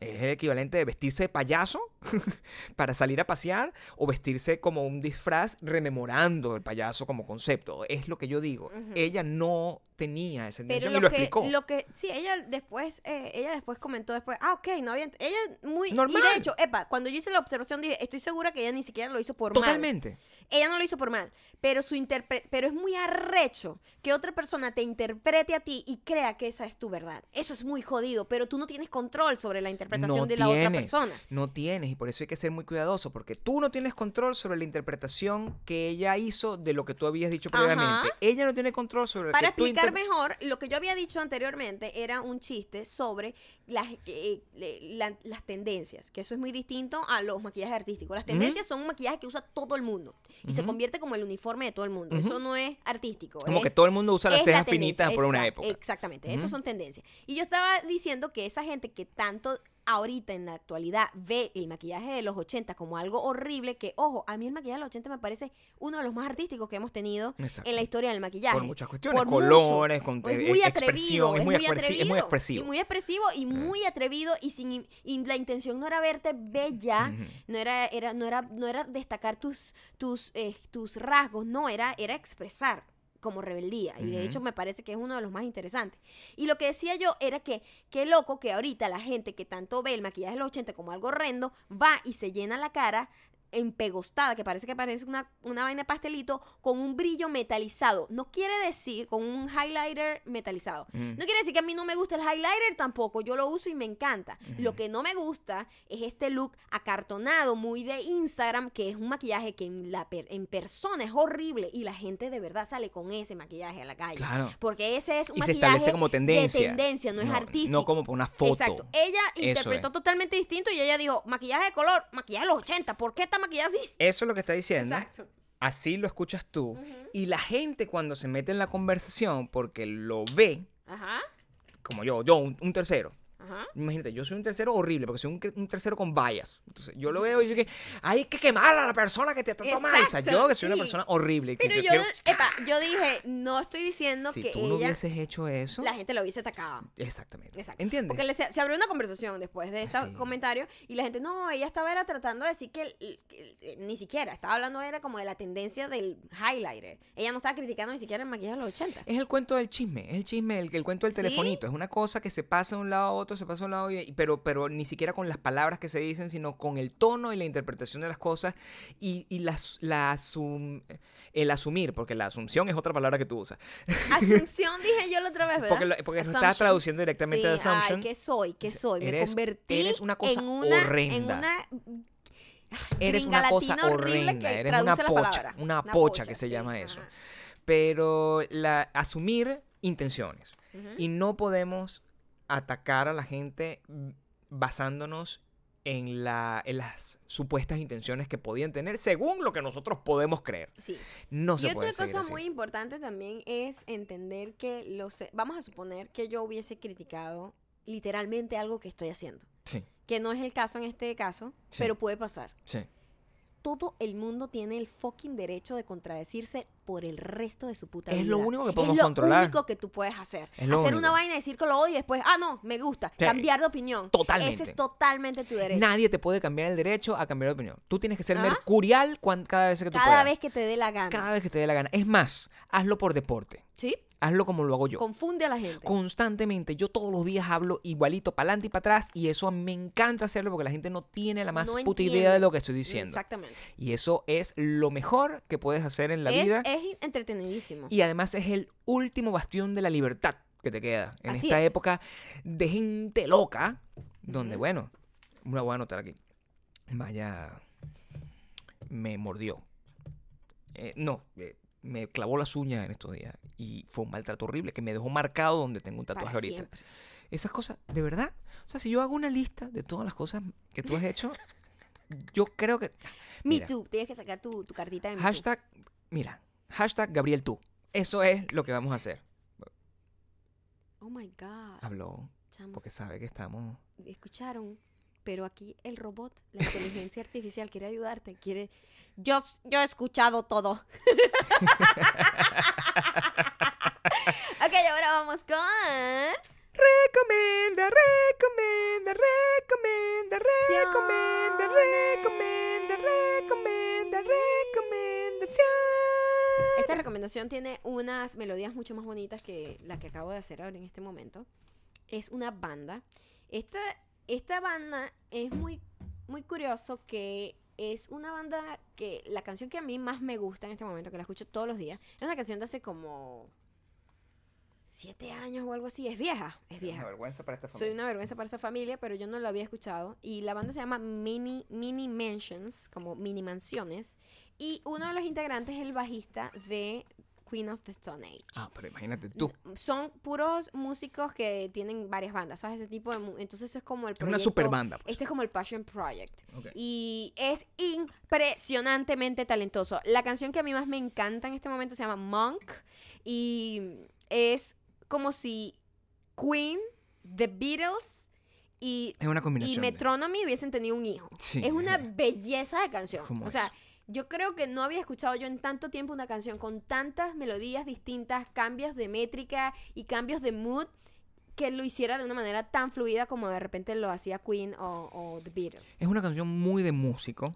Es el equivalente de vestirse de payaso para salir a pasear o vestirse como un disfraz rememorando el payaso como concepto. Es lo que yo digo. Ella no tenía esa Pero intención y lo lo que, explicó. lo que, sí, ella después, eh, ella después comentó después, ah, ok, no había, ella muy, Normal. y de hecho, epa, cuando yo hice la observación dije, estoy segura que ella ni siquiera lo hizo por mal. Totalmente. Ella no lo hizo por mal, pero su interpre- pero es muy arrecho que otra persona te interprete a ti y crea que esa es tu verdad. Eso es muy jodido, pero tú no tienes control sobre la interpretación No de la otra persona. No tienes, y por eso hay que ser muy cuidadoso, porque tú no tienes control sobre la interpretación que ella hizo de lo que tú habías dicho Ajá. previamente. Ella no tiene control sobre Para que explicar mejor, lo que yo había dicho anteriormente era un chiste sobre las, eh, la- las tendencias, que eso es muy distinto a los maquillajes artísticos. Las tendencias son un maquillaje que usa todo el mundo y se convierte como el uniforme de todo el mundo. Eso no es artístico. Como es- que todo el mundo usa las la cejas finitas por una época. Exactamente, eso son tendencias. Y yo estaba diciendo que esa gente que tanto ahorita en la actualidad ve el maquillaje de los 80 como algo horrible, que ojo, a mí el maquillaje de los 80 me parece uno de los más artísticos que hemos tenido Exacto. en la historia del maquillaje. Por muchas cuestiones, Por colores, mucho. con es eh, muy expresión, atrevido, es muy, expresi- es muy expresivo. Sí, muy expresivo y muy atrevido y sin y la intención no era verte bella, no era era no era no era destacar tus tus eh, tus rasgos, no era era expresar como rebeldía y de hecho me parece que es uno de los más interesantes. Y lo que decía yo era que qué loco que ahorita la gente que tanto ve el maquillaje de los 80 como algo horrendo va y se llena la cara empegostada, que parece que parece una, una vaina de pastelito, con un brillo metalizado. No quiere decir, con un highlighter metalizado. No quiere decir que a mí no me gusta el highlighter tampoco, yo lo uso y me encanta. Lo que no me gusta es este look acartonado, muy de Instagram, que es un maquillaje que en, la per- en persona es horrible y la gente de verdad sale con ese maquillaje a la calle. Claro. Porque ese es un Y se maquillaje establece como tendencia. de tendencia, no, es artístico. No como por una foto. Exacto. Ella Eso interpretó es. totalmente distinto y ella dijo, maquillaje de color, maquillaje de los 80, ¿por qué está maquillada así? Eso es lo que está diciendo. Exacto. Así lo escuchas tú. Y la gente cuando se mete en la conversación, porque lo ve, Ajá, como yo, yo, un, un tercero. Ajá. Imagínate, yo soy un tercero horrible, porque soy un, un tercero con vallas. Entonces, yo lo veo y digo que hay que quemar a la persona que te trató mal. O sea, yo que soy una persona horrible. que Pero yo, quiero- epa, yo dije, no estoy diciendo si que tú no ella, hubieses hecho eso, la gente lo hubiese atacado. exactamente. Exacto. ¿Entiendes? Porque le- se, se abrió una conversación después de ese Sí. comentario y la gente, no, ella estaba era tratando de decir que, ni siquiera, estaba hablando era como de la tendencia del highlighter. Ella no estaba criticando ni siquiera el maquillaje de los 80. Es el cuento del chisme, es el chisme, el, el cuento del Sí. telefonito. Es una cosa que se pasa de un lado a otro se pasa a un lado, y- pero, pero ni siquiera con las palabras que se dicen, sino con el tono y la interpretación de las cosas y, y la asum- el asumir, porque la asunción es otra palabra que tú usas. Asunción dije yo la otra vez, ¿verdad? Porque lo, porque Assumption. traduciendo directamente de Sí, assumption. Ay, ¿qué soy? ¿Qué soy? Me Eres- convertí eres una cosa en una, En horrenda. una Eres una cosa horrenda, eres una pocha, una Una pocha pocha, que se sí, llama eso. ajá. Pero la, asumir intenciones. Y no podemos atacar a la gente basándonos en, la, en las supuestas intenciones que podían tener según lo que nosotros podemos creer. Sí. No y se otra puede seguir cosa así. muy importante también es entender que los vamos a suponer que yo hubiese criticado literalmente algo que estoy haciendo, Sí, que no es el caso en este caso, Sí. pero puede pasar. sí. Todo el mundo tiene el fucking derecho de contradecirse por el resto de su puta Es vida. lo único que podemos es lo controlar. único que tú puedes hacer. Es lo hacer único. una vaina y decir que lo odio y después, ah, no, me gusta. Sí. Cambiar de opinión. Totalmente. Ese es totalmente tu derecho. Nadie te puede cambiar el derecho a cambiar de opinión. Tú tienes que ser Ajá. mercurial cada vez que tú Cada puedas. vez que te dé la gana. Cada vez que te dé la gana. Es más, hazlo por deporte. ¿Sí? Hazlo como lo hago yo. Confunde a la gente. Constantemente. Yo todos los días hablo igualito, para adelante y para atrás. Y eso a mí me encanta hacerlo porque la gente no tiene la más No puta entiende. idea de lo que estoy diciendo. Exactamente. Y eso es lo mejor que puedes hacer en la es, vida. es entretenidísimo. Y además es el último bastión de la libertad que te queda en Así esta es. época de gente loca, donde, Ujú. bueno, me la voy a anotar aquí. Vaya, me mordió. Eh, no, eh, me clavó las uñas en estos días y fue un maltrato horrible que me dejó marcado donde tengo un tatuaje Para ahorita. siempre. Esas cosas, de verdad. O sea, si yo hago una lista de todas las cosas que tú has hecho, yo creo que... Me. Too. Tienes que sacar tu, tu cartita de Me Too. Hashtag, mira, hashtag Gabriel tú. Eso es lo que vamos a hacer. Oh my God. Habló Chamos, porque sabe que estamos... escucharon. Pero aquí el robot, la inteligencia artificial, quiere ayudarte. Quiere. Yo, yo he escuchado todo. ok, ahora vamos con. Recomienda, recomienda, recomienda, recomienda, recomienda, recomienda, recomendación. Esta recomendación tiene unas melodías mucho más bonitas que la que acabo de hacer ahora en este momento. Es una banda. Esta, esta banda es muy, muy curioso que es una banda que la canción que a mí más me gusta en este momento, que la escucho todos los días, es una canción de hace como siete años o algo así. Es vieja, es vieja. vergüenza para esta Soy una vergüenza para esta familia, pero yo no la había escuchado. Y la banda se llama Mini, Mini Mansions, como mini mansiones. Y uno de los integrantes es el bajista de Queen of the Stone Age. Ah, pero imagínate tú. Son puros músicos que tienen varias bandas, ¿sabes? Ese tipo de... Entonces es como el Es una super banda. pues. Este es como el Passion Project. Y es impresionantemente talentoso. La canción que a mí más me encanta en este momento se llama Monk. Y es como si Queen, The Beatles y, Es una y combinación. de- Metronomy hubiesen tenido un hijo. Sí. Es una belleza de canción. ¿Cómo O es? Yo creo que no había escuchado yo en tanto tiempo una canción con tantas melodías distintas, cambios de métrica y cambios de mood que lo hiciera de una manera tan fluida como de repente lo hacía Queen o, o The Beatles. Es una canción muy de músico.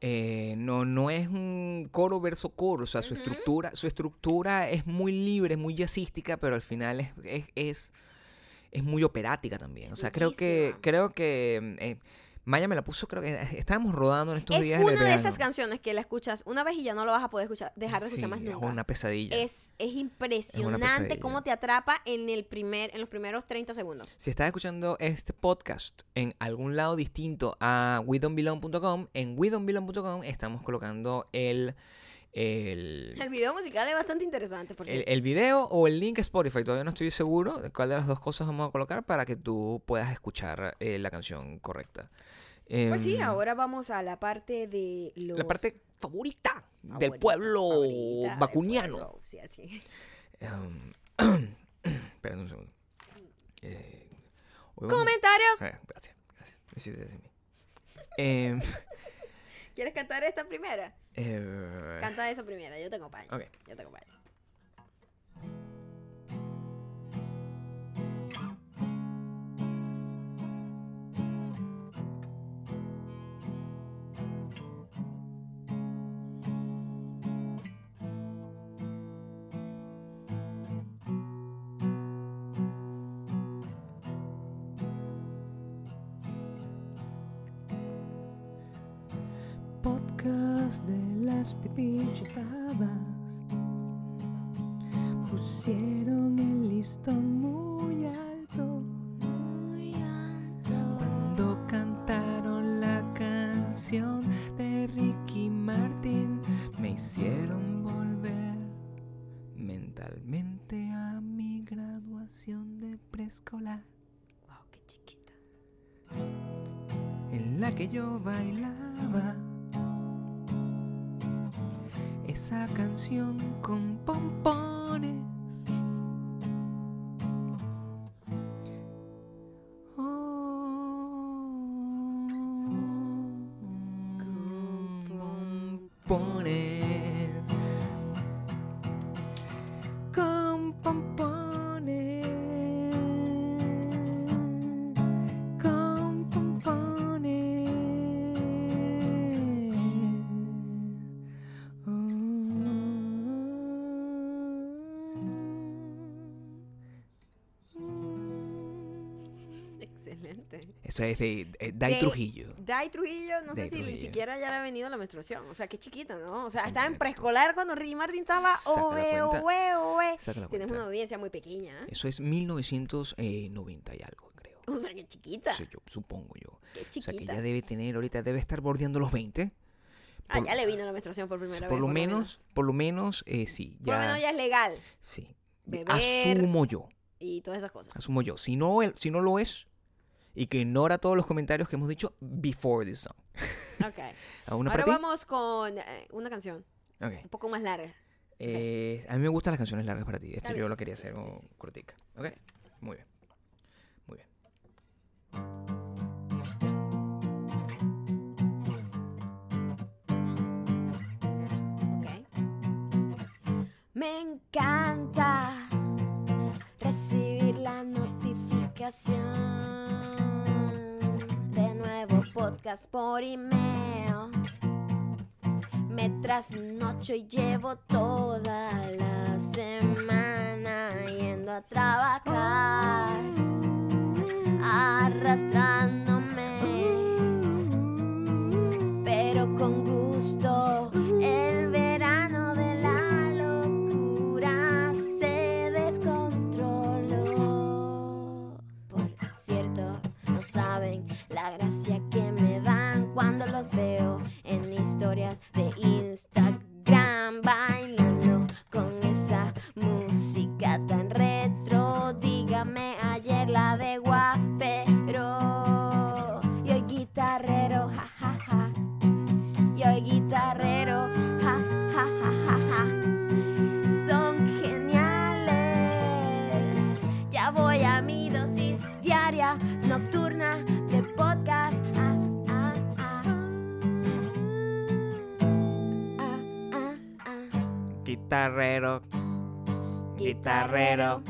Eh, no, no es un coro verso coro. O sea, su estructura, su estructura es muy libre, muy jazzística, pero al final es, es, es, es muy operática también. O sea, creo que, creo que eh, Maya me la puso, creo que eh, estábamos rodando en estos Es días. el una de esas canciones que la escuchas una vez y ya no lo vas a poder escuchar, dejar de escuchar Sí, más Es nunca. una pesadilla. Es, es impresionante pesadilla. cómo te atrapa en el primer, en los primeros 30 segundos. Si estás escuchando este podcast en algún lado distinto a WeDon'tBelong.com, en WeDon'tBelong.com estamos colocando el, el, El video musical es bastante interesante, por el, el video o el link a Spotify. Todavía no estoy seguro de cuál de las dos cosas vamos a colocar para que tú puedas escuchar eh, la canción correcta. Pues sí, Em, ahora vamos a la parte de los... La parte favorita del favorita, pueblo favorita del vacuniano. pueblo, Sí, así. Em, espérate un segundo. Eh, Comentarios. Eh, gracias, gracias. Decir mí. Em, ¿Quieres cantar esta primera? eh, Canta esa primera, yo te acompaño. Ok. Yo te acompaño. Las pipichitabas pusieron el listón muy alto Muy alto. cuando cantaron la canción de Ricky Martin me hicieron volver mentalmente a mi graduación de preescolar Wow, qué chiquita. en la que yo bailaba esa canción con pompones. Eso es de, eh, Dai De- Trujillo. Dai Trujillo, no sé si ni siquiera ya le ha venido la menstruación. O sea, qué chiquita, ¿no? O sea, estaba en preescolar cuando Ricky Martin estaba. Oe, oe, oe. Tienes una audiencia muy pequeña. ¿eh? Eso es 1990 y algo, creo. O sea, qué chiquita. Sí, yo supongo yo. Qué O sea, que chiquita. ella debe tener, ahorita debe estar bordeando los 20. Ah, por- ya le vino la menstruación por primera Por vez. lo menos, por lo menos, eh, sí. Por lo menos ya es legal. Sí. Beber. Asumo yo. Y todas esas cosas. Asumo yo. Si no, el- si no lo es, y que ignora todos los comentarios que hemos dicho before this song. Ok. ¿A una Ahora vamos con eh, una canción Ok. un poco más larga. Eh, a mí me gustan las canciones largas para ti. Esto yo lo quería Sí, hacer sí, sí. cortica. Ok. Muy bien. Muy bien. Me encanta recibir la notificación por email. Me trasnocho y llevo toda la semana yendo a trabajar, arrastrándome Guitarrero. Guitarrero.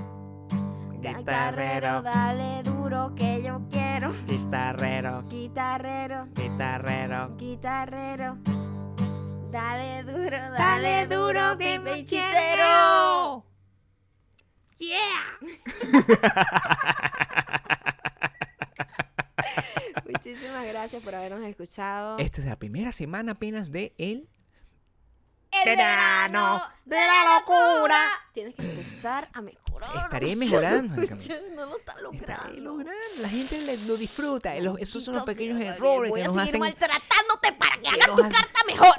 Guitarrero, dale duro que yo quiero. Guitarrero. Guitarrero, Guitarrero. guitarrero. Dale duro, dale duro que me chitero. Muchísimas gracias por habernos escuchado. Esta es la primera semana apenas de el el verano de la locura. Tienes que empezar a mejorar. Estaré mejorando, no lo Estaré logrando. La gente le- lo disfruta. Los- esos son los pequeños errores Voy que a nos seguir hacen. maltratándote para que que hagas tu hacen- carta mejor.